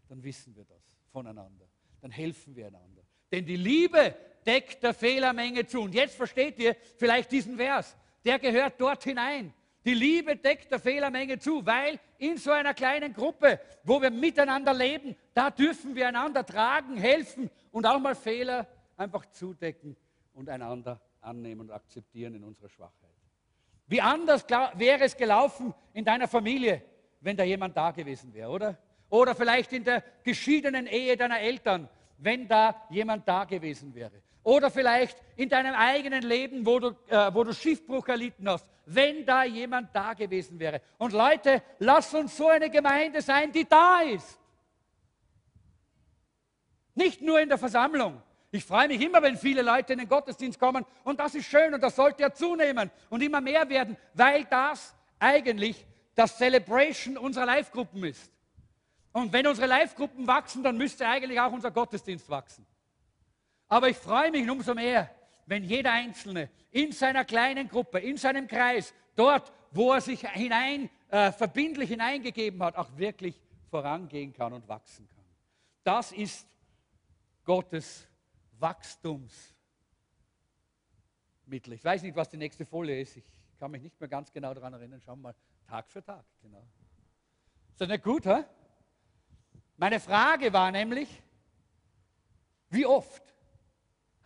dann wissen wir das voneinander. Dann helfen wir einander. Denn die Liebe deckt der Fehlermenge zu. Und jetzt versteht ihr vielleicht diesen Vers. Der gehört dort hinein. Die Liebe deckt der Fehlermenge zu, weil in so einer kleinen Gruppe, wo wir miteinander leben, da dürfen wir einander tragen, helfen und auch mal Fehler einfach zudecken und einander annehmen und akzeptieren in unserer Schwachheit. Wie anders wäre es gelaufen in deiner Familie, wenn da jemand da gewesen wäre, oder? Oder vielleicht in der geschiedenen Ehe deiner Eltern, wenn da jemand da gewesen wäre. Oder vielleicht in deinem eigenen Leben, wo du, äh, wo du Schiffbruch erlitten hast, wenn da jemand da gewesen wäre. Und Leute, lass uns so eine Gemeinde sein, die da ist. Nicht nur in der Versammlung. Ich freue mich immer, wenn viele Leute in den Gottesdienst kommen und das ist schön und das sollte ja zunehmen und immer mehr werden, weil das eigentlich das Celebration unserer Live-Gruppen ist. Und wenn unsere Live-Gruppen wachsen, dann müsste eigentlich auch unser Gottesdienst wachsen. Aber ich freue mich umso mehr, wenn jeder Einzelne in seiner kleinen Gruppe, in seinem Kreis, dort, wo er sich hinein, äh, verbindlich hineingegeben hat, auch wirklich vorangehen kann und wachsen kann. Das ist Gottes Wachstumsmittel. Ich weiß nicht, was die nächste Folie ist. Ich kann mich nicht mehr ganz genau daran erinnern. Schauen wir mal Tag für Tag. Genau. Ist das nicht gut, hä? Meine Frage war nämlich, wie oft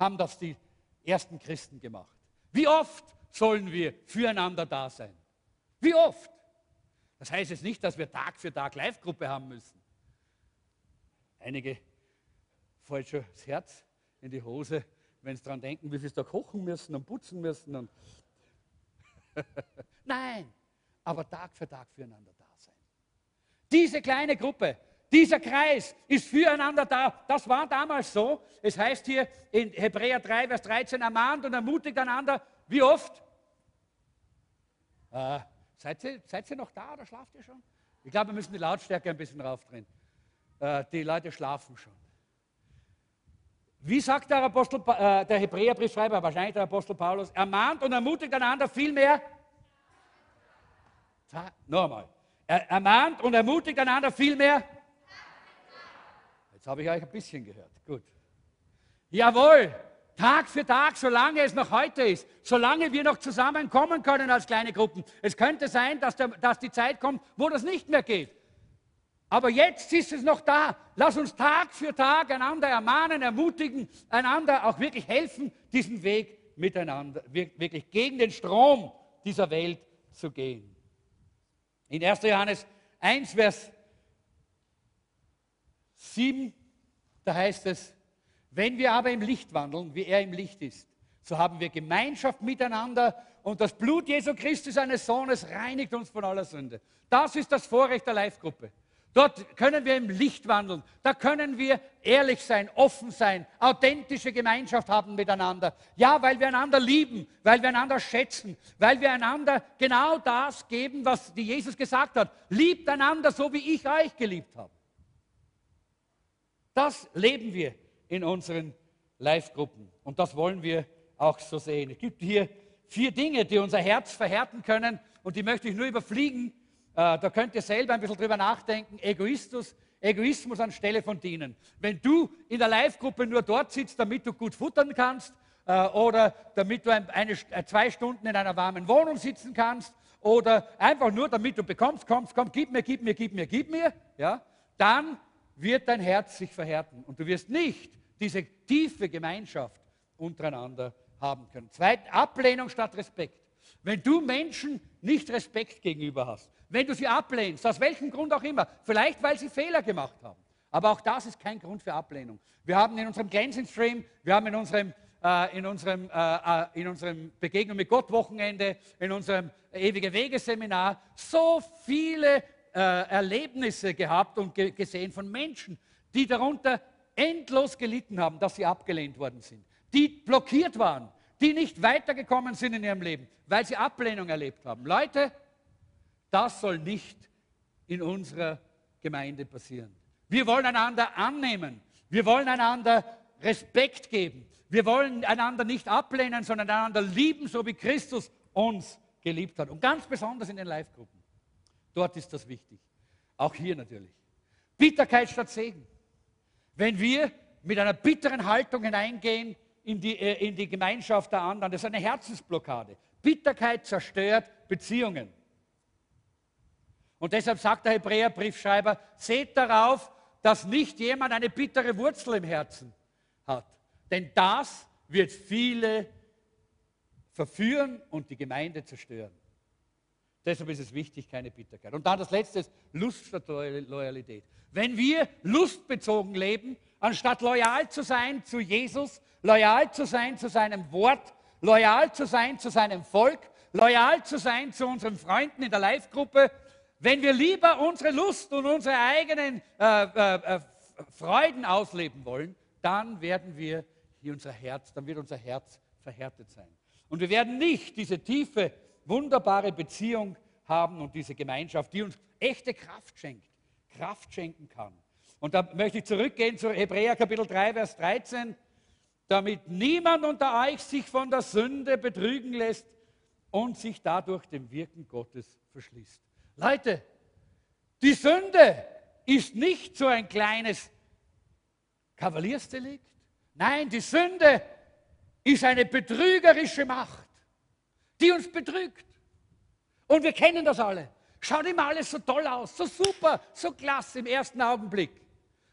haben das die ersten Christen gemacht. Wie oft sollen wir füreinander da sein? Wie oft? Das heißt jetzt nicht, dass wir Tag für Tag Live-Gruppe haben müssen. Einige fallen schon das Herz in die Hose, wenn sie daran denken, wie sie es da kochen müssen und putzen müssen. Und Nein, aber Tag für Tag füreinander da sein. Diese kleine Gruppe, dieser Kreis ist füreinander da. Das war damals so. Es heißt hier in Hebräer 3, Vers 13, ermahnt und ermutigt einander. Wie oft? Äh, Seid ihr, seid ihr noch da oder schlaft ihr schon? Ich glaube, wir müssen die Lautstärke ein bisschen raufdrehen. Äh, die Leute schlafen schon. Wie sagt der, Apostel, äh, der Hebräerbriefschreiber, wahrscheinlich der Apostel Paulus, ermahnt und ermutigt einander vielmehr. Nochmal. Er ermahnt und ermutigt einander vielmehr. Jetzt habe ich euch ein bisschen gehört. Gut. Jawohl, Tag für Tag, solange es noch heute ist, solange wir noch zusammenkommen können als kleine Gruppen. Es könnte sein, dass, der, dass die Zeit kommt, wo das nicht mehr geht. Aber jetzt ist es noch da. Lass uns Tag für Tag einander ermahnen, ermutigen, einander auch wirklich helfen, diesen Weg miteinander, wirklich gegen den Strom dieser Welt zu gehen. In 1. Johannes 1, Vers 7, da heißt es, wenn wir aber im Licht wandeln, wie er im Licht ist, so haben wir Gemeinschaft miteinander und das Blut Jesu Christi, seines Sohnes, reinigt uns von aller Sünde. Das ist das Vorrecht der Live-Gruppe. Dort können wir im Licht wandeln. Da können wir ehrlich sein, offen sein, authentische Gemeinschaft haben miteinander. Ja, weil wir einander lieben, weil wir einander schätzen, weil wir einander genau das geben, was Jesus gesagt hat. Liebt einander so, wie ich euch geliebt habe. Das leben wir in unseren Live-Gruppen und das wollen wir auch so sehen. Es gibt hier vier Dinge, die unser Herz verhärten können und die möchte ich nur überfliegen äh, da könnt ihr selber ein bisschen drüber nachdenken. Egoismus, Egoismus anstelle von dienen. Wenn du in der Live-Gruppe nur dort sitzt, damit du gut futtern kannst äh, oder damit du ein, eine, äh, zwei Stunden in einer warmen Wohnung sitzen kannst oder einfach nur damit du bekommst, kommst, komm, gib mir, gib mir, gib mir, gib mir, ja, dann wird dein Herz sich verhärten und du wirst nicht diese tiefe Gemeinschaft untereinander haben können. Zweitens, Ablehnung statt Respekt. Wenn du Menschen nicht Respekt gegenüber hast, wenn du sie ablehnst, aus welchem Grund auch immer, vielleicht weil sie Fehler gemacht haben, aber auch das ist kein Grund für Ablehnung. Wir haben in unserem Cleansing Stream, wir haben in unserem, äh, in unserem, äh, äh in unserem Begegnung mit Gott Wochenende, in unserem ewige Wegeseminar so viele äh, Erlebnisse gehabt und ge gesehen von Menschen, die darunter endlos gelitten haben, dass sie abgelehnt worden sind, die blockiert waren, die nicht weitergekommen sind in ihrem Leben, weil sie Ablehnung erlebt haben. Leute, das soll nicht in unserer Gemeinde passieren. Wir wollen einander annehmen. Wir wollen einander Respekt geben. Wir wollen einander nicht ablehnen, sondern einander lieben, so wie Christus uns geliebt hat. Und ganz besonders in den Live-Gruppen. Dort ist das wichtig. Auch hier natürlich. Bitterkeit statt Segen. Wenn wir mit einer bitteren Haltung hineingehen in die, äh, in die Gemeinschaft der anderen. Das ist eine Herzensblockade. Bitterkeit zerstört Beziehungen. Und deshalb sagt der Hebräerbriefschreiber, seht darauf, dass nicht jemand eine bittere Wurzel im Herzen hat. Denn das wird viele verführen und die Gemeinde zerstören. Deshalb ist es wichtig, keine Bitterkeit. Und dann das letzte ist Lust statt Loyalität. Wenn wir lustbezogen leben, anstatt loyal zu sein zu Jesus, loyal zu sein zu seinem Wort, loyal zu sein zu seinem Volk, loyal zu sein zu unseren Freunden in der Live-Gruppe, wenn wir lieber unsere Lust und unsere eigenen äh, äh, äh, Freuden ausleben wollen, dann werden wir unser Herz, dann wird unser Herz verhärtet sein. Und wir werden nicht diese tiefe, wunderbare Beziehung haben und diese Gemeinschaft, die uns echte Kraft schenkt, Kraft schenken kann. Und da möchte ich zurückgehen zu Hebräer Kapitel 3, Vers 13, damit niemand unter euch sich von der Sünde betrügen lässt und sich dadurch dem Wirken Gottes verschließt. Leute, die Sünde ist nicht so ein kleines Kavaliersdelikt. Nein, die Sünde ist eine betrügerische Macht, die uns betrügt. Und wir kennen das alle. Schaut immer alles so toll aus, so super, so klasse im ersten Augenblick.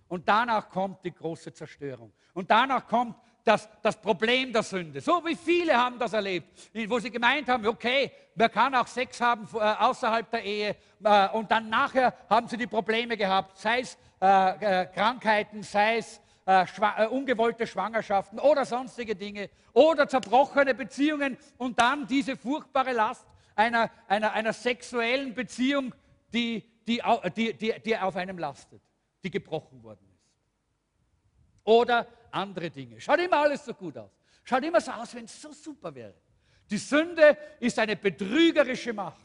Und danach kommt die große Zerstörung. Und danach kommt das, das Problem der Sünde. So wie viele haben das erlebt, wo sie gemeint haben, okay, man kann auch Sex haben äh, außerhalb der Ehe äh, und dann nachher haben sie die Probleme gehabt, sei es äh, äh Krankheiten, sei es äh, äh, ungewollte Schwangerschaften oder sonstige Dinge oder zerbrochene Beziehungen und dann diese furchtbare Last einer, einer, einer sexuellen Beziehung, die, die, die, die, die auf einem lastet, die gebrochen worden ist. Oder andere Dinge. Schaut immer alles so gut aus. Schaut immer so aus, wenn es so super wäre. Die Sünde ist eine betrügerische Macht,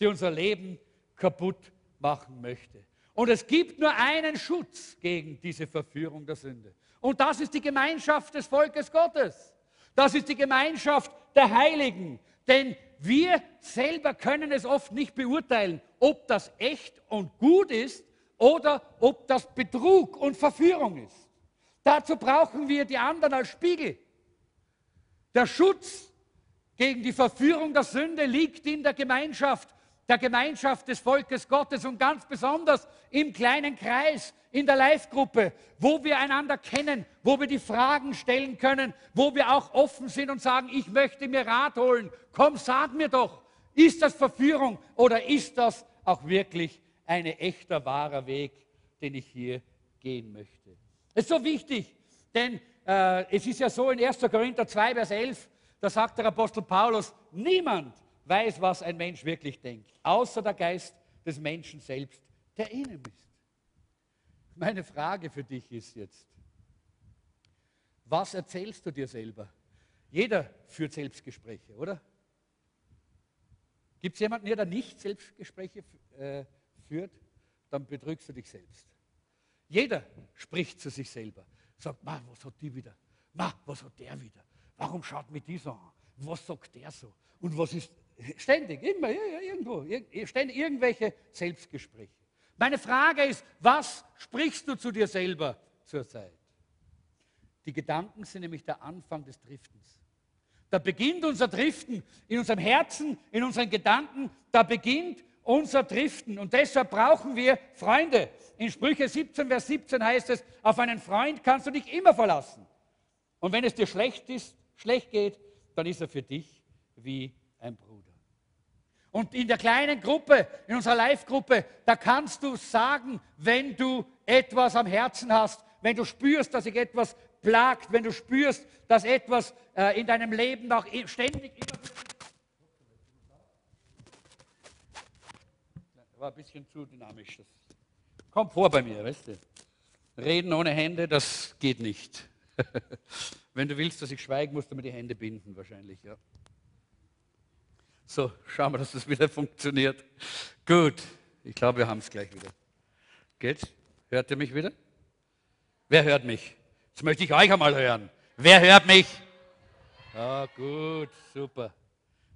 die unser Leben kaputt machen möchte. Und es gibt nur einen Schutz gegen diese Verführung der Sünde. Und das ist die Gemeinschaft des Volkes Gottes. Das ist die Gemeinschaft der Heiligen. Denn wir selber können es oft nicht beurteilen, ob das echt und gut ist oder ob das Betrug und Verführung ist. Dazu brauchen wir die anderen als Spiegel. Der Schutz gegen die Verführung der Sünde liegt in der Gemeinschaft, der Gemeinschaft des Volkes Gottes und ganz besonders im kleinen Kreis, in der Live-Gruppe, wo wir einander kennen, wo wir die Fragen stellen können, wo wir auch offen sind und sagen, ich möchte mir Rat holen. Komm, sag mir doch, ist das Verführung oder ist das auch wirklich ein echter, wahrer Weg, den ich hier gehen möchte? Es ist so wichtig, denn äh, es ist ja so in 1. Korinther 2, Vers 11, da sagt der Apostel Paulus, niemand weiß, was ein Mensch wirklich denkt, außer der Geist des Menschen selbst, der in ihm ist. Meine Frage für dich ist jetzt, was erzählst du dir selber? Jeder führt Selbstgespräche, oder? Gibt es jemanden hier, der nicht Selbstgespräche äh, führt? Dann betrügst du dich selbst. Jeder spricht zu sich selber. Sagt, Ma, was hat die wieder? Ma, was hat der wieder? Warum schaut mir die so an? Was sagt der so? Und was ist ständig, immer, irgendwo, ständig irgendwelche Selbstgespräche. Meine Frage ist, was sprichst du zu dir selber zurzeit? Die Gedanken sind nämlich der Anfang des Driftens. Da beginnt unser Driften in unserem Herzen, in unseren Gedanken, da beginnt unser Driften. Und deshalb brauchen wir Freunde. In Sprüche 17, Vers 17 heißt es, auf einen Freund kannst du dich immer verlassen. Und wenn es dir schlecht ist, schlecht geht, dann ist er für dich wie ein Bruder. Und in der kleinen Gruppe, in unserer Live-Gruppe, da kannst du sagen, wenn du etwas am Herzen hast, wenn du spürst, dass sich etwas plagt, wenn du spürst, dass etwas äh, in deinem Leben noch ständig immer. War ein bisschen zu dynamisch. Das kommt vor bei mir, weißt du. Reden ohne Hände, das geht nicht. Wenn du willst, dass ich schweige, musst du mir die Hände binden, wahrscheinlich, ja. So, schauen wir, dass das wieder funktioniert. Gut, ich glaube, wir haben es gleich wieder. Geht's? Hört ihr mich wieder? Wer hört mich? Jetzt möchte ich euch einmal hören. Wer hört mich? Ah, gut, super,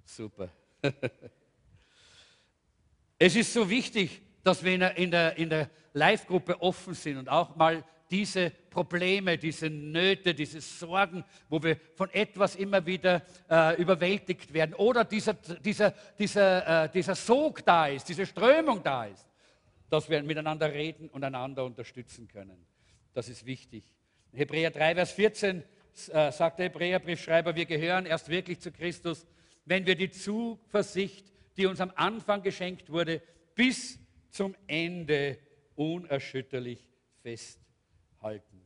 super. es ist so wichtig, dass wir in der, in der, in der Live-Gruppe offen sind und auch mal diese Probleme, diese Nöte, diese Sorgen, wo wir von etwas immer wieder äh, überwältigt werden oder dieser, dieser, dieser, äh, dieser Sog da ist, diese Strömung da ist, dass wir miteinander reden und einander unterstützen können. Das ist wichtig. Hebräer 3, Vers 14 äh, sagt der Hebräerbriefschreiber, wir gehören erst wirklich zu Christus, wenn wir die Zuversicht, die uns am Anfang geschenkt wurde, bis zum Ende unerschütterlich fest halten.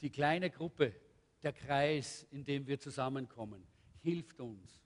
Die kleine Gruppe, der Kreis, in dem wir zusammenkommen, hilft uns,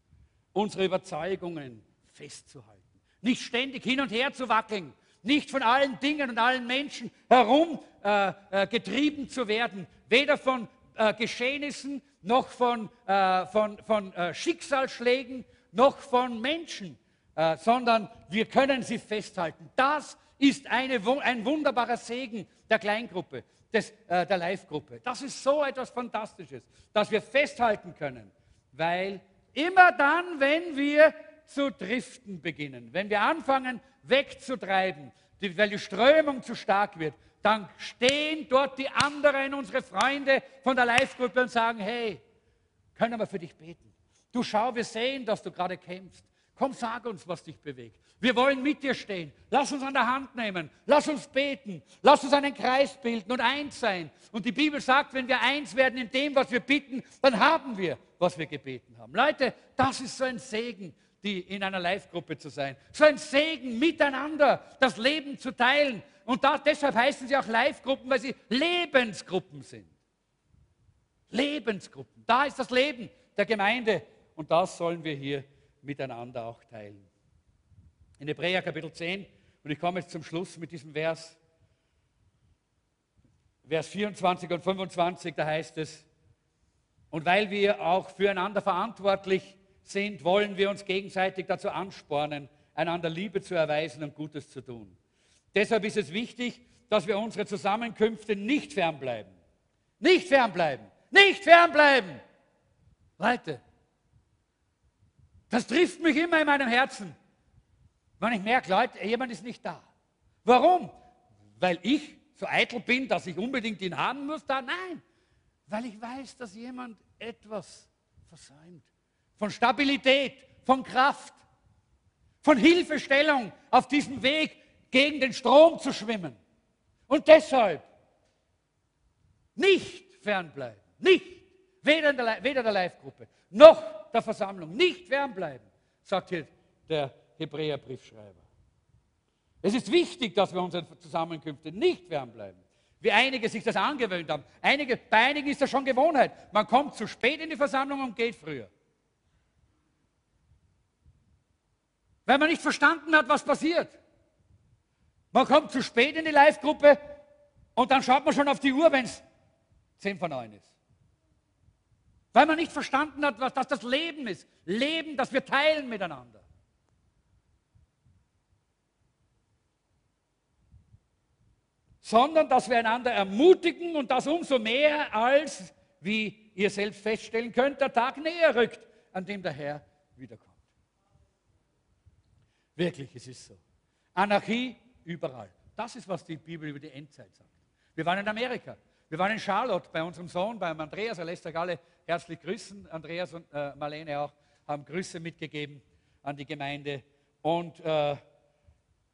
unsere Überzeugungen festzuhalten. Nicht ständig hin und her zu wackeln, nicht von allen Dingen und allen Menschen herum äh, äh, zu werden, weder von äh, Geschehnissen noch von, äh, von, von äh, Schicksalsschlägen noch von Menschen, äh, sondern wir können sie festhalten. Das ist eine, ein wunderbarer Segen der Kleingruppe des, äh, der Live-Gruppe. Das ist so etwas Fantastisches, dass wir festhalten können, weil immer dann, wenn wir zu driften beginnen, wenn wir anfangen wegzutreiben, die, weil die Strömung zu stark wird, dann stehen dort die anderen, unsere Freunde von der Live-Gruppe und sagen, hey, können wir für dich beten? Du schau, wir sehen, dass du gerade kämpfst. Komm, sag uns, was dich bewegt. Wir wollen mit dir stehen. Lass uns an der Hand nehmen. Lass uns beten. Lass uns einen Kreis bilden und eins sein. Und die Bibel sagt, wenn wir eins werden in dem, was wir bitten, dann haben wir, was wir gebeten haben. Leute, das ist so ein Segen, die in einer Live-Gruppe zu sein. So ein Segen, miteinander das Leben zu teilen. Und da, deshalb heißen sie auch Live-Gruppen, weil sie Lebensgruppen sind. Lebensgruppen. Da ist das Leben der Gemeinde. Und das sollen wir hier miteinander auch teilen. In Hebräer Kapitel 10, und ich komme jetzt zum Schluss mit diesem Vers, Vers 24 und 25, da heißt es, und weil wir auch füreinander verantwortlich sind, wollen wir uns gegenseitig dazu anspornen, einander Liebe zu erweisen und Gutes zu tun. Deshalb ist es wichtig, dass wir unsere Zusammenkünfte nicht fernbleiben. Nicht fernbleiben. Nicht fernbleiben. Leute, das trifft mich immer in meinem Herzen, wenn ich merke, Leute, jemand ist nicht da. Warum? Weil ich so eitel bin, dass ich unbedingt ihn haben muss? Da? Nein, weil ich weiß, dass jemand etwas versäumt. Von Stabilität, von Kraft, von Hilfestellung auf diesem Weg gegen den Strom zu schwimmen. Und deshalb nicht fernbleiben, nicht, weder, der, weder der Live-Gruppe noch der Versammlung, nicht fernbleiben, sagt hier der Hebräerbriefschreiber. Es ist wichtig, dass wir unseren Zusammenkünften nicht fernbleiben. Wie einige sich das angewöhnt haben. Einige, bei einigen ist das schon Gewohnheit. Man kommt zu spät in die Versammlung und geht früher. Weil man nicht verstanden hat, was passiert. Man kommt zu spät in die Live-Gruppe und dann schaut man schon auf die Uhr, wenn es 10 vor 9 ist. Weil man nicht verstanden hat, was das Leben ist. Leben, das wir teilen miteinander. Sondern, dass wir einander ermutigen und das umso mehr, als, wie ihr selbst feststellen könnt, der Tag näher rückt, an dem der Herr wiederkommt. Wirklich, es ist so. Anarchie überall. Das ist, was die Bibel über die Endzeit sagt. Wir waren in Amerika. Wir waren in Charlotte bei unserem Sohn, beim Andreas. Er lässt euch alle herzlich grüßen. Andreas und äh, Marlene auch haben Grüße mitgegeben an die Gemeinde. Und äh,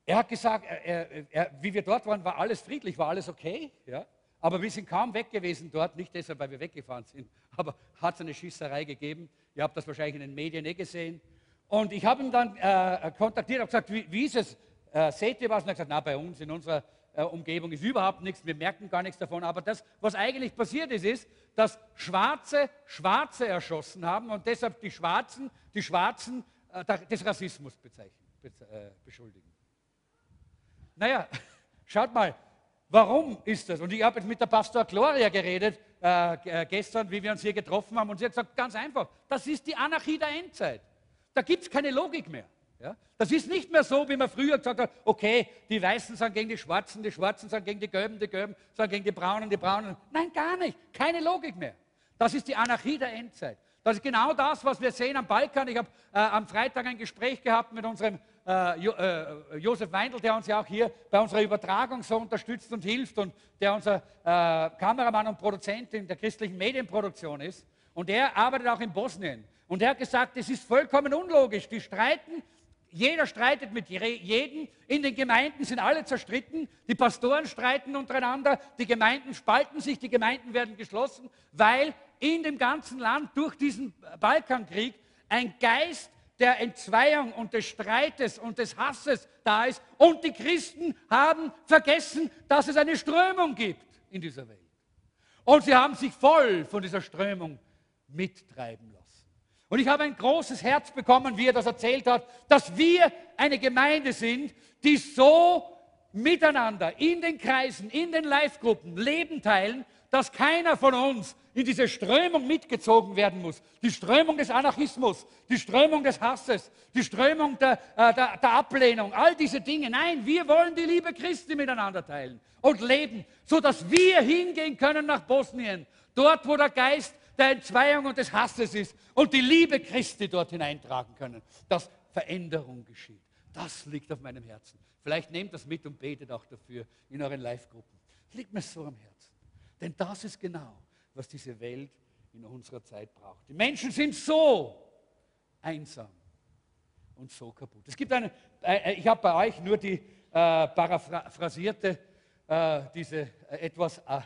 er hat gesagt, er, er, wie wir dort waren, war alles friedlich, war alles okay. Ja? Aber wir sind kaum weg gewesen dort, nicht deshalb, weil wir weggefahren sind, aber hat es eine Schießerei gegeben. Ihr habt das wahrscheinlich in den Medien eh gesehen. Und ich habe ihn dann äh, kontaktiert und gesagt, wie, wie ist es? Äh, seht ihr was? Und er hat gesagt, na, bei uns in unserer äh, Umgebung ist überhaupt nichts, wir merken gar nichts davon. Aber das, was eigentlich passiert ist, ist, dass Schwarze Schwarze erschossen haben und deshalb die Schwarzen die Schwarzen äh, des Rassismus bezeichnen, be, äh, beschuldigen. Naja, schaut mal, warum ist das? Und ich habe jetzt mit der Pastor Gloria geredet, äh, äh, gestern, wie wir uns hier getroffen haben, und sie hat gesagt, ganz einfach, das ist die Anarchie der Endzeit. Da gibt es keine Logik mehr. Ja? Das ist nicht mehr so, wie man früher gesagt hat, okay, die Weißen sind gegen die Schwarzen, die Schwarzen sind gegen die Gelben, die Gelben sind gegen die Braunen, die Braunen. Nein, gar nicht. Keine Logik mehr. Das ist die Anarchie der Endzeit. Das ist genau das, was wir sehen am Balkan. Ich habe äh, am Freitag ein Gespräch gehabt mit unserem äh, äh, Josef Weindl, der uns ja auch hier bei unserer Übertragung so unterstützt und hilft und der unser äh, Kameramann und Produzent in der christlichen Medienproduktion ist. Und er arbeitet auch in Bosnien. Und er hat gesagt, es ist vollkommen unlogisch. Die streiten jeder streitet mit jedem. In den Gemeinden sind alle zerstritten. Die Pastoren streiten untereinander. Die Gemeinden spalten sich. Die Gemeinden werden geschlossen, weil in dem ganzen Land durch diesen Balkankrieg ein Geist der Entzweiung und des Streites und des Hasses da ist. Und die Christen haben vergessen, dass es eine Strömung gibt in dieser Welt. Und sie haben sich voll von dieser Strömung mittreiben lassen. Und ich habe ein großes Herz bekommen, wie er das erzählt hat, dass wir eine Gemeinde sind, die so miteinander in den Kreisen, in den Live-Gruppen Leben teilen, dass keiner von uns in diese Strömung mitgezogen werden muss. Die Strömung des Anarchismus, die Strömung des Hasses, die Strömung der, äh, der, der Ablehnung, all diese Dinge. Nein, wir wollen die Liebe Christi miteinander teilen und leben, sodass wir hingehen können nach Bosnien, dort, wo der Geist der Entzweiung und des Hasses ist und die Liebe Christi dort hineintragen können, dass Veränderung geschieht. Das liegt auf meinem Herzen. Vielleicht nehmt das mit und betet auch dafür in euren Live-Gruppen. Liegt mir so am Herzen. Denn das ist genau, was diese Welt in unserer Zeit braucht. Die Menschen sind so einsam und so kaputt. Es gibt eine, äh, ich habe bei euch nur die äh, paraphrasierte, äh, diese äh, etwas äh,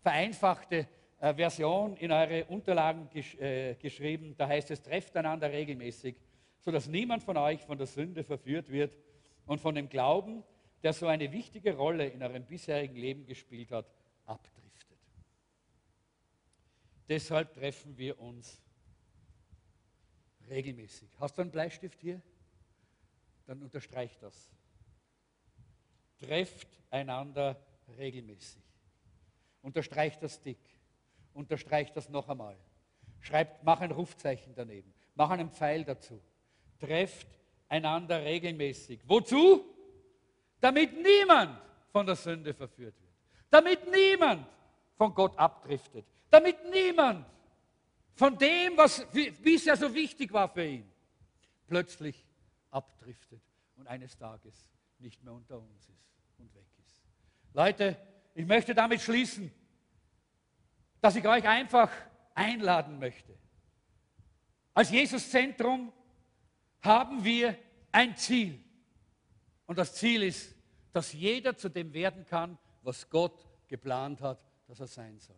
vereinfachte äh, Version in eure Unterlagen gesch äh, geschrieben. Da heißt es, trefft einander regelmäßig, sodass niemand von euch von der Sünde verführt wird und von dem Glauben, der so eine wichtige Rolle in eurem bisherigen Leben gespielt hat, abdriftet. Deshalb treffen wir uns regelmäßig. Hast du einen Bleistift hier? Dann unterstreich das. Trefft einander regelmäßig. Unterstreicht das dick. Unterstreicht das noch einmal. Schreibt, mach ein Rufzeichen daneben. Mach einen Pfeil dazu. Trefft einander regelmäßig. Wozu? Damit niemand von der Sünde verführt wird. Damit niemand von Gott abdriftet. Damit niemand von dem, was bisher so wichtig war für ihn, plötzlich abdriftet und eines Tages nicht mehr unter uns ist und weg ist. Leute, ich möchte damit schließen, dass ich euch einfach einladen möchte. Als Jesuszentrum haben wir ein Ziel. Und das Ziel ist, dass jeder zu dem werden kann, was Gott geplant hat, dass er sein soll.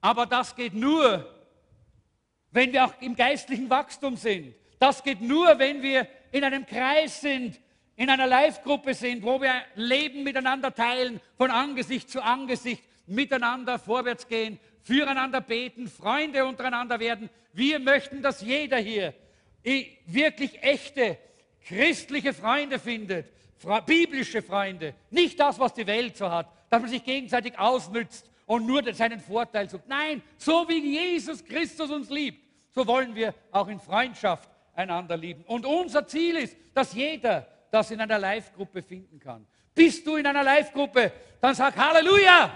Aber das geht nur, wenn wir auch im geistlichen Wachstum sind. Das geht nur, wenn wir in einem Kreis sind, in einer Live-Gruppe sind, wo wir Leben miteinander teilen, von Angesicht zu Angesicht, miteinander vorwärts gehen, füreinander beten, Freunde untereinander werden. Wir möchten, dass jeder hier wirklich echte christliche Freunde findet, biblische Freunde, nicht das, was die Welt so hat, dass man sich gegenseitig ausnützt und nur seinen Vorteil sucht. Nein, so wie Jesus Christus uns liebt, so wollen wir auch in Freundschaft einander lieben. Und unser Ziel ist, dass jeder das in einer Live-Gruppe finden kann. Bist du in einer Live-Gruppe, dann sag Halleluja!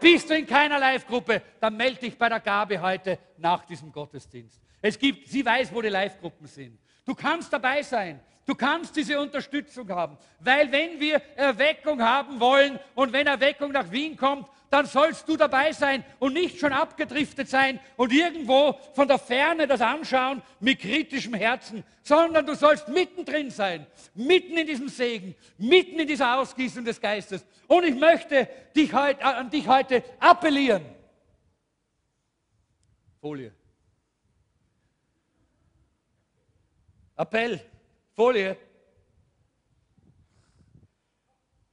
Bist du in keiner Live-Gruppe, dann melde dich bei der Gabe heute nach diesem Gottesdienst. Es gibt, sie weiß, wo die Live-Gruppen sind. Du kannst dabei sein. Du kannst diese Unterstützung haben. Weil wenn wir Erweckung haben wollen und wenn Erweckung nach Wien kommt, dann sollst du dabei sein und nicht schon abgedriftet sein und irgendwo von der Ferne das anschauen mit kritischem Herzen, sondern du sollst mittendrin sein, mitten in diesem Segen, mitten in dieser Ausgießung des Geistes. Und ich möchte dich heut, äh, an dich heute appellieren. Folie. Appell. Folie.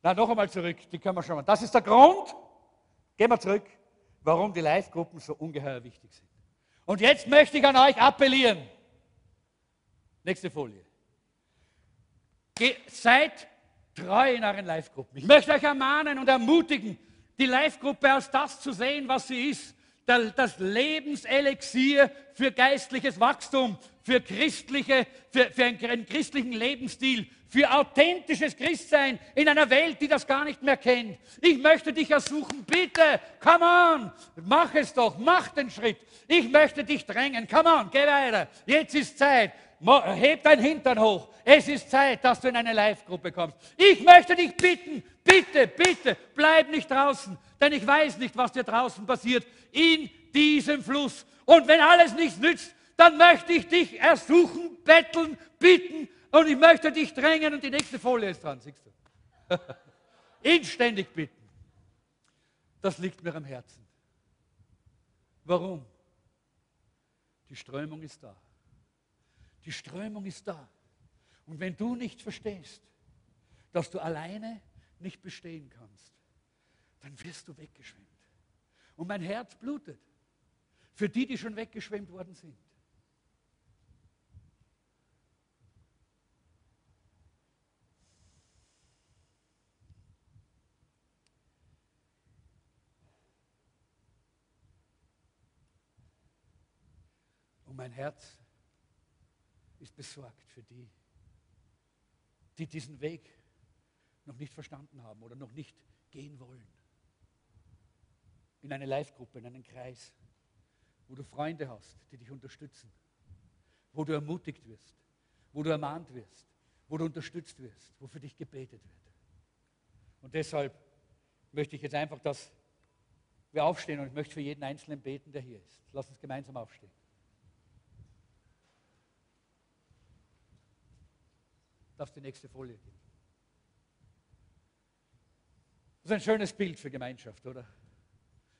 Na, noch einmal zurück, die können wir schon mal. Das ist der Grund, Gehen wir zurück, warum die Live-Gruppen so ungeheuer wichtig sind. Und jetzt möchte ich an euch appellieren. Nächste Folie. Ge seid treu in euren Live-Gruppen. Ich möchte euch ermahnen und ermutigen, die Live-Gruppe als das zu sehen, was sie ist. Das Lebenselixier für geistliches Wachstum, für, christliche, für, für einen christlichen Lebensstil, für authentisches Christsein in einer Welt, die das gar nicht mehr kennt. Ich möchte dich ersuchen, bitte, come on, mach es doch, mach den Schritt. Ich möchte dich drängen, come on, geh weiter. Jetzt ist Zeit. Heb dein Hintern hoch. Es ist Zeit, dass du in eine Live-Gruppe kommst. Ich möchte dich bitten, bitte, bitte, bleib nicht draußen, denn ich weiß nicht, was dir draußen passiert in diesem Fluss. Und wenn alles nichts nützt, dann möchte ich dich ersuchen, betteln, bitten und ich möchte dich drängen und die nächste Folie ist dran, siehst du. Inständig bitten. Das liegt mir am Herzen. Warum? Die Strömung ist da. Die Strömung ist da. Und wenn du nicht verstehst, dass du alleine nicht bestehen kannst, dann wirst du weggeschwemmt. Und mein Herz blutet für die, die schon weggeschwemmt worden sind. mein Herz ist besorgt für die, die diesen Weg noch nicht verstanden haben oder noch nicht gehen wollen. In eine Live-Gruppe, in einen Kreis, wo du Freunde hast, die dich unterstützen, wo du ermutigt wirst, wo du ermahnt wirst, wo du unterstützt wirst, wo für dich gebetet wird. Und deshalb möchte ich jetzt einfach, dass wir aufstehen und ich möchte für jeden Einzelnen beten, der hier ist. Lass uns gemeinsam aufstehen. Darfst die nächste Folie geben. Das ist ein schönes Bild für Gemeinschaft, oder?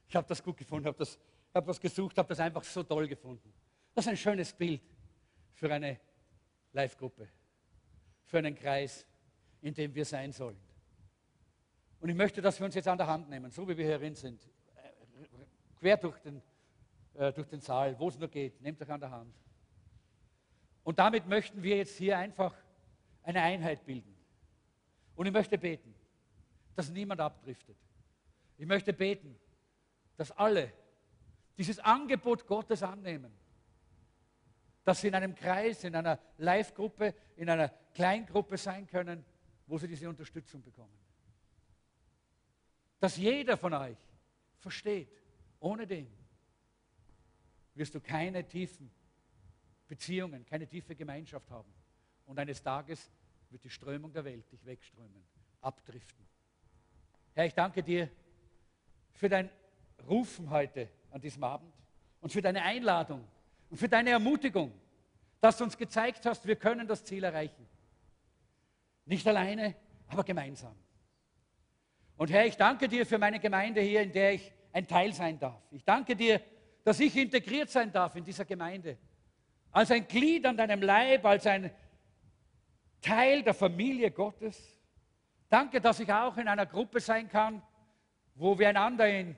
Ich habe das gut gefunden, habe hab was gesucht, habe das einfach so toll gefunden. Das ist ein schönes Bild für eine Live-Gruppe, für einen Kreis, in dem wir sein sollen. Und ich möchte, dass wir uns jetzt an der Hand nehmen, so wie wir hierin sind, quer durch den, äh, durch den Saal, wo es nur geht. Nehmt euch an der Hand. Und damit möchten wir jetzt hier einfach eine Einheit bilden. Und ich möchte beten, dass niemand abdriftet. Ich möchte beten, dass alle dieses Angebot Gottes annehmen, dass sie in einem Kreis, in einer Live-Gruppe, in einer Kleingruppe sein können, wo sie diese Unterstützung bekommen. Dass jeder von euch versteht, ohne dem wirst du keine tiefen Beziehungen, keine tiefe Gemeinschaft haben. Und eines Tages wird die Strömung der Welt dich wegströmen, abdriften. Herr, ich danke dir für dein Rufen heute an diesem Abend und für deine Einladung und für deine Ermutigung, dass du uns gezeigt hast, wir können das Ziel erreichen. Nicht alleine, aber gemeinsam. Und Herr, ich danke dir für meine Gemeinde hier, in der ich ein Teil sein darf. Ich danke dir, dass ich integriert sein darf in dieser Gemeinde. Als ein Glied an deinem Leib, als ein Teil der Familie Gottes. Danke, dass ich auch in einer Gruppe sein kann, wo wir einander in,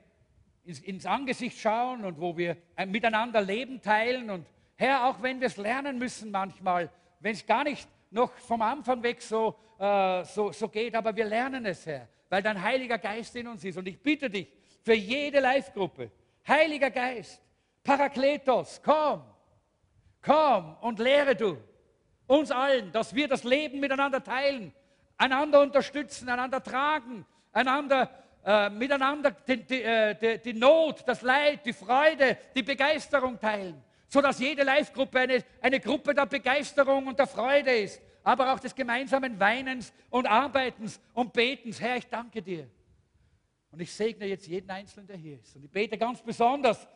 ins, Angesicht schauen und wo wir miteinander Leben teilen. Und Herr, auch wenn wir es lernen müssen manchmal, wenn es gar nicht noch vom Anfang weg so, äh, so, so geht, aber wir lernen es, Herr, weil dein Heiliger Geist in uns ist. Und ich bitte dich für jede Live-Gruppe, Heiliger Geist, Parakletos, komm, komm und lehre du uns allen, dass wir das Leben miteinander teilen, einander unterstützen, einander tragen, einander äh, miteinander die, die, äh, die, die, Not, das Leid, die Freude, die Begeisterung teilen, sodass jede Live-Gruppe eine, eine Gruppe der Begeisterung und der Freude ist, aber auch des gemeinsamen Weinens und Arbeitens und Betens. Herr, ich danke dir. Und ich segne jetzt jeden Einzelnen, der hier ist. Und ich bete ganz besonders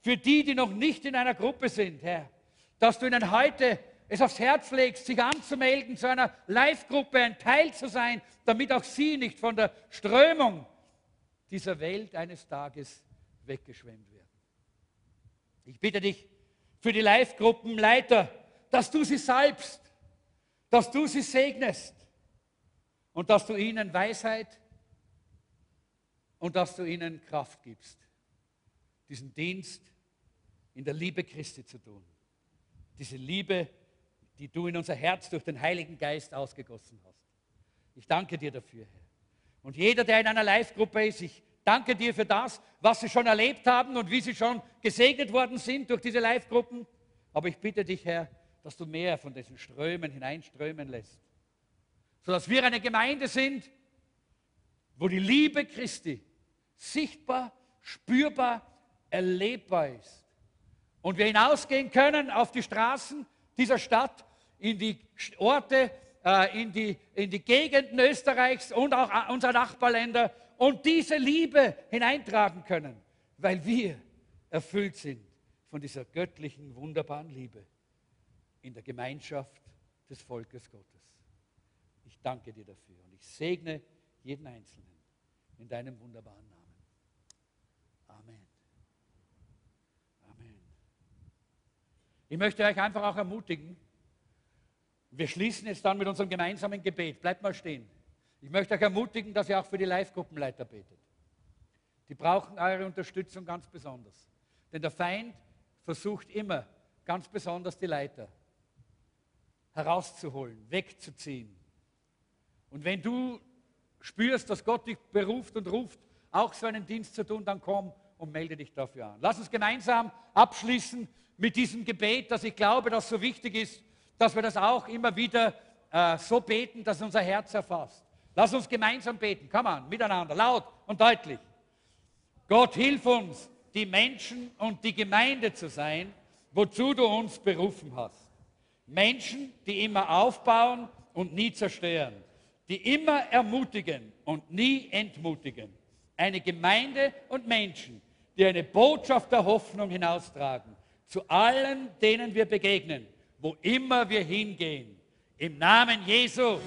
für die, die noch nicht in einer Gruppe sind, Herr, dass du ihnen heute es aufs Herz legst, sich anzumelden, zu einer Live-Gruppe ein Teil zu sein, damit auch sie nicht von der Strömung dieser Welt eines Tages weggeschwemmt werden. Ich bitte dich für die Live-Gruppenleiter, dass du sie salbst, dass du sie segnest und dass du ihnen Weisheit und dass du ihnen Kraft gibst, diesen Dienst in der Liebe Christi zu tun. Diese Liebe, die du in unser Herz durch den Heiligen Geist ausgegossen hast. Ich danke dir dafür, Herr. Und jeder, der in einer Live-Gruppe ist, ich danke dir für das, was sie schon erlebt haben und wie sie schon gesegnet worden sind durch diese Live-Gruppen. Aber ich bitte dich, Herr, dass du mehr von diesen Strömen hineinströmen lässt. Sodass wir eine Gemeinde sind, wo die Liebe Christi sichtbar, spürbar, erlebbar ist. Und wir hinausgehen können auf die Straßen dieser Stadt, in die Orte, äh, in die, in die Gegenden Österreichs und auch äh, unserer Nachbarländer und diese Liebe hineintragen können, weil wir erfüllt sind von dieser göttlichen, wunderbaren Liebe in der Gemeinschaft des Volkes Gottes. Ich danke dir dafür und ich segne jeden Einzelnen in deinem wunderbaren Namen. Amen. Amen. Ich möchte euch einfach auch ermutigen, wir schließen jetzt dann mit unserem gemeinsamen Gebet. Bleibt mal stehen. Ich möchte euch ermutigen, dass ihr auch für die Live-Gruppenleiter betet. Die brauchen eure Unterstützung ganz besonders. Denn der Feind versucht immer, ganz besonders die Leiter herauszuholen, wegzuziehen. Und wenn du spürst, dass Gott dich beruft und ruft, auch so einen Dienst zu tun, dann komm und melde dich dafür an. Lass uns gemeinsam abschließen mit diesem Gebet, dass ich glaube, dass so wichtig ist, dass wir das auch immer wieder äh, so beten, dass unser Herz erfasst. Lass uns gemeinsam beten. Komm an, miteinander, laut und deutlich. Gott, hilf uns, die Menschen und die Gemeinde zu sein, wozu du uns berufen hast. Menschen, die immer aufbauen und nie zerstören, die immer ermutigen und nie entmutigen. Eine Gemeinde und Menschen, die eine Botschaft der Hoffnung hinaustragen zu allen, denen wir begegnen, wo immer wir hingehen. Im Namen Jesu.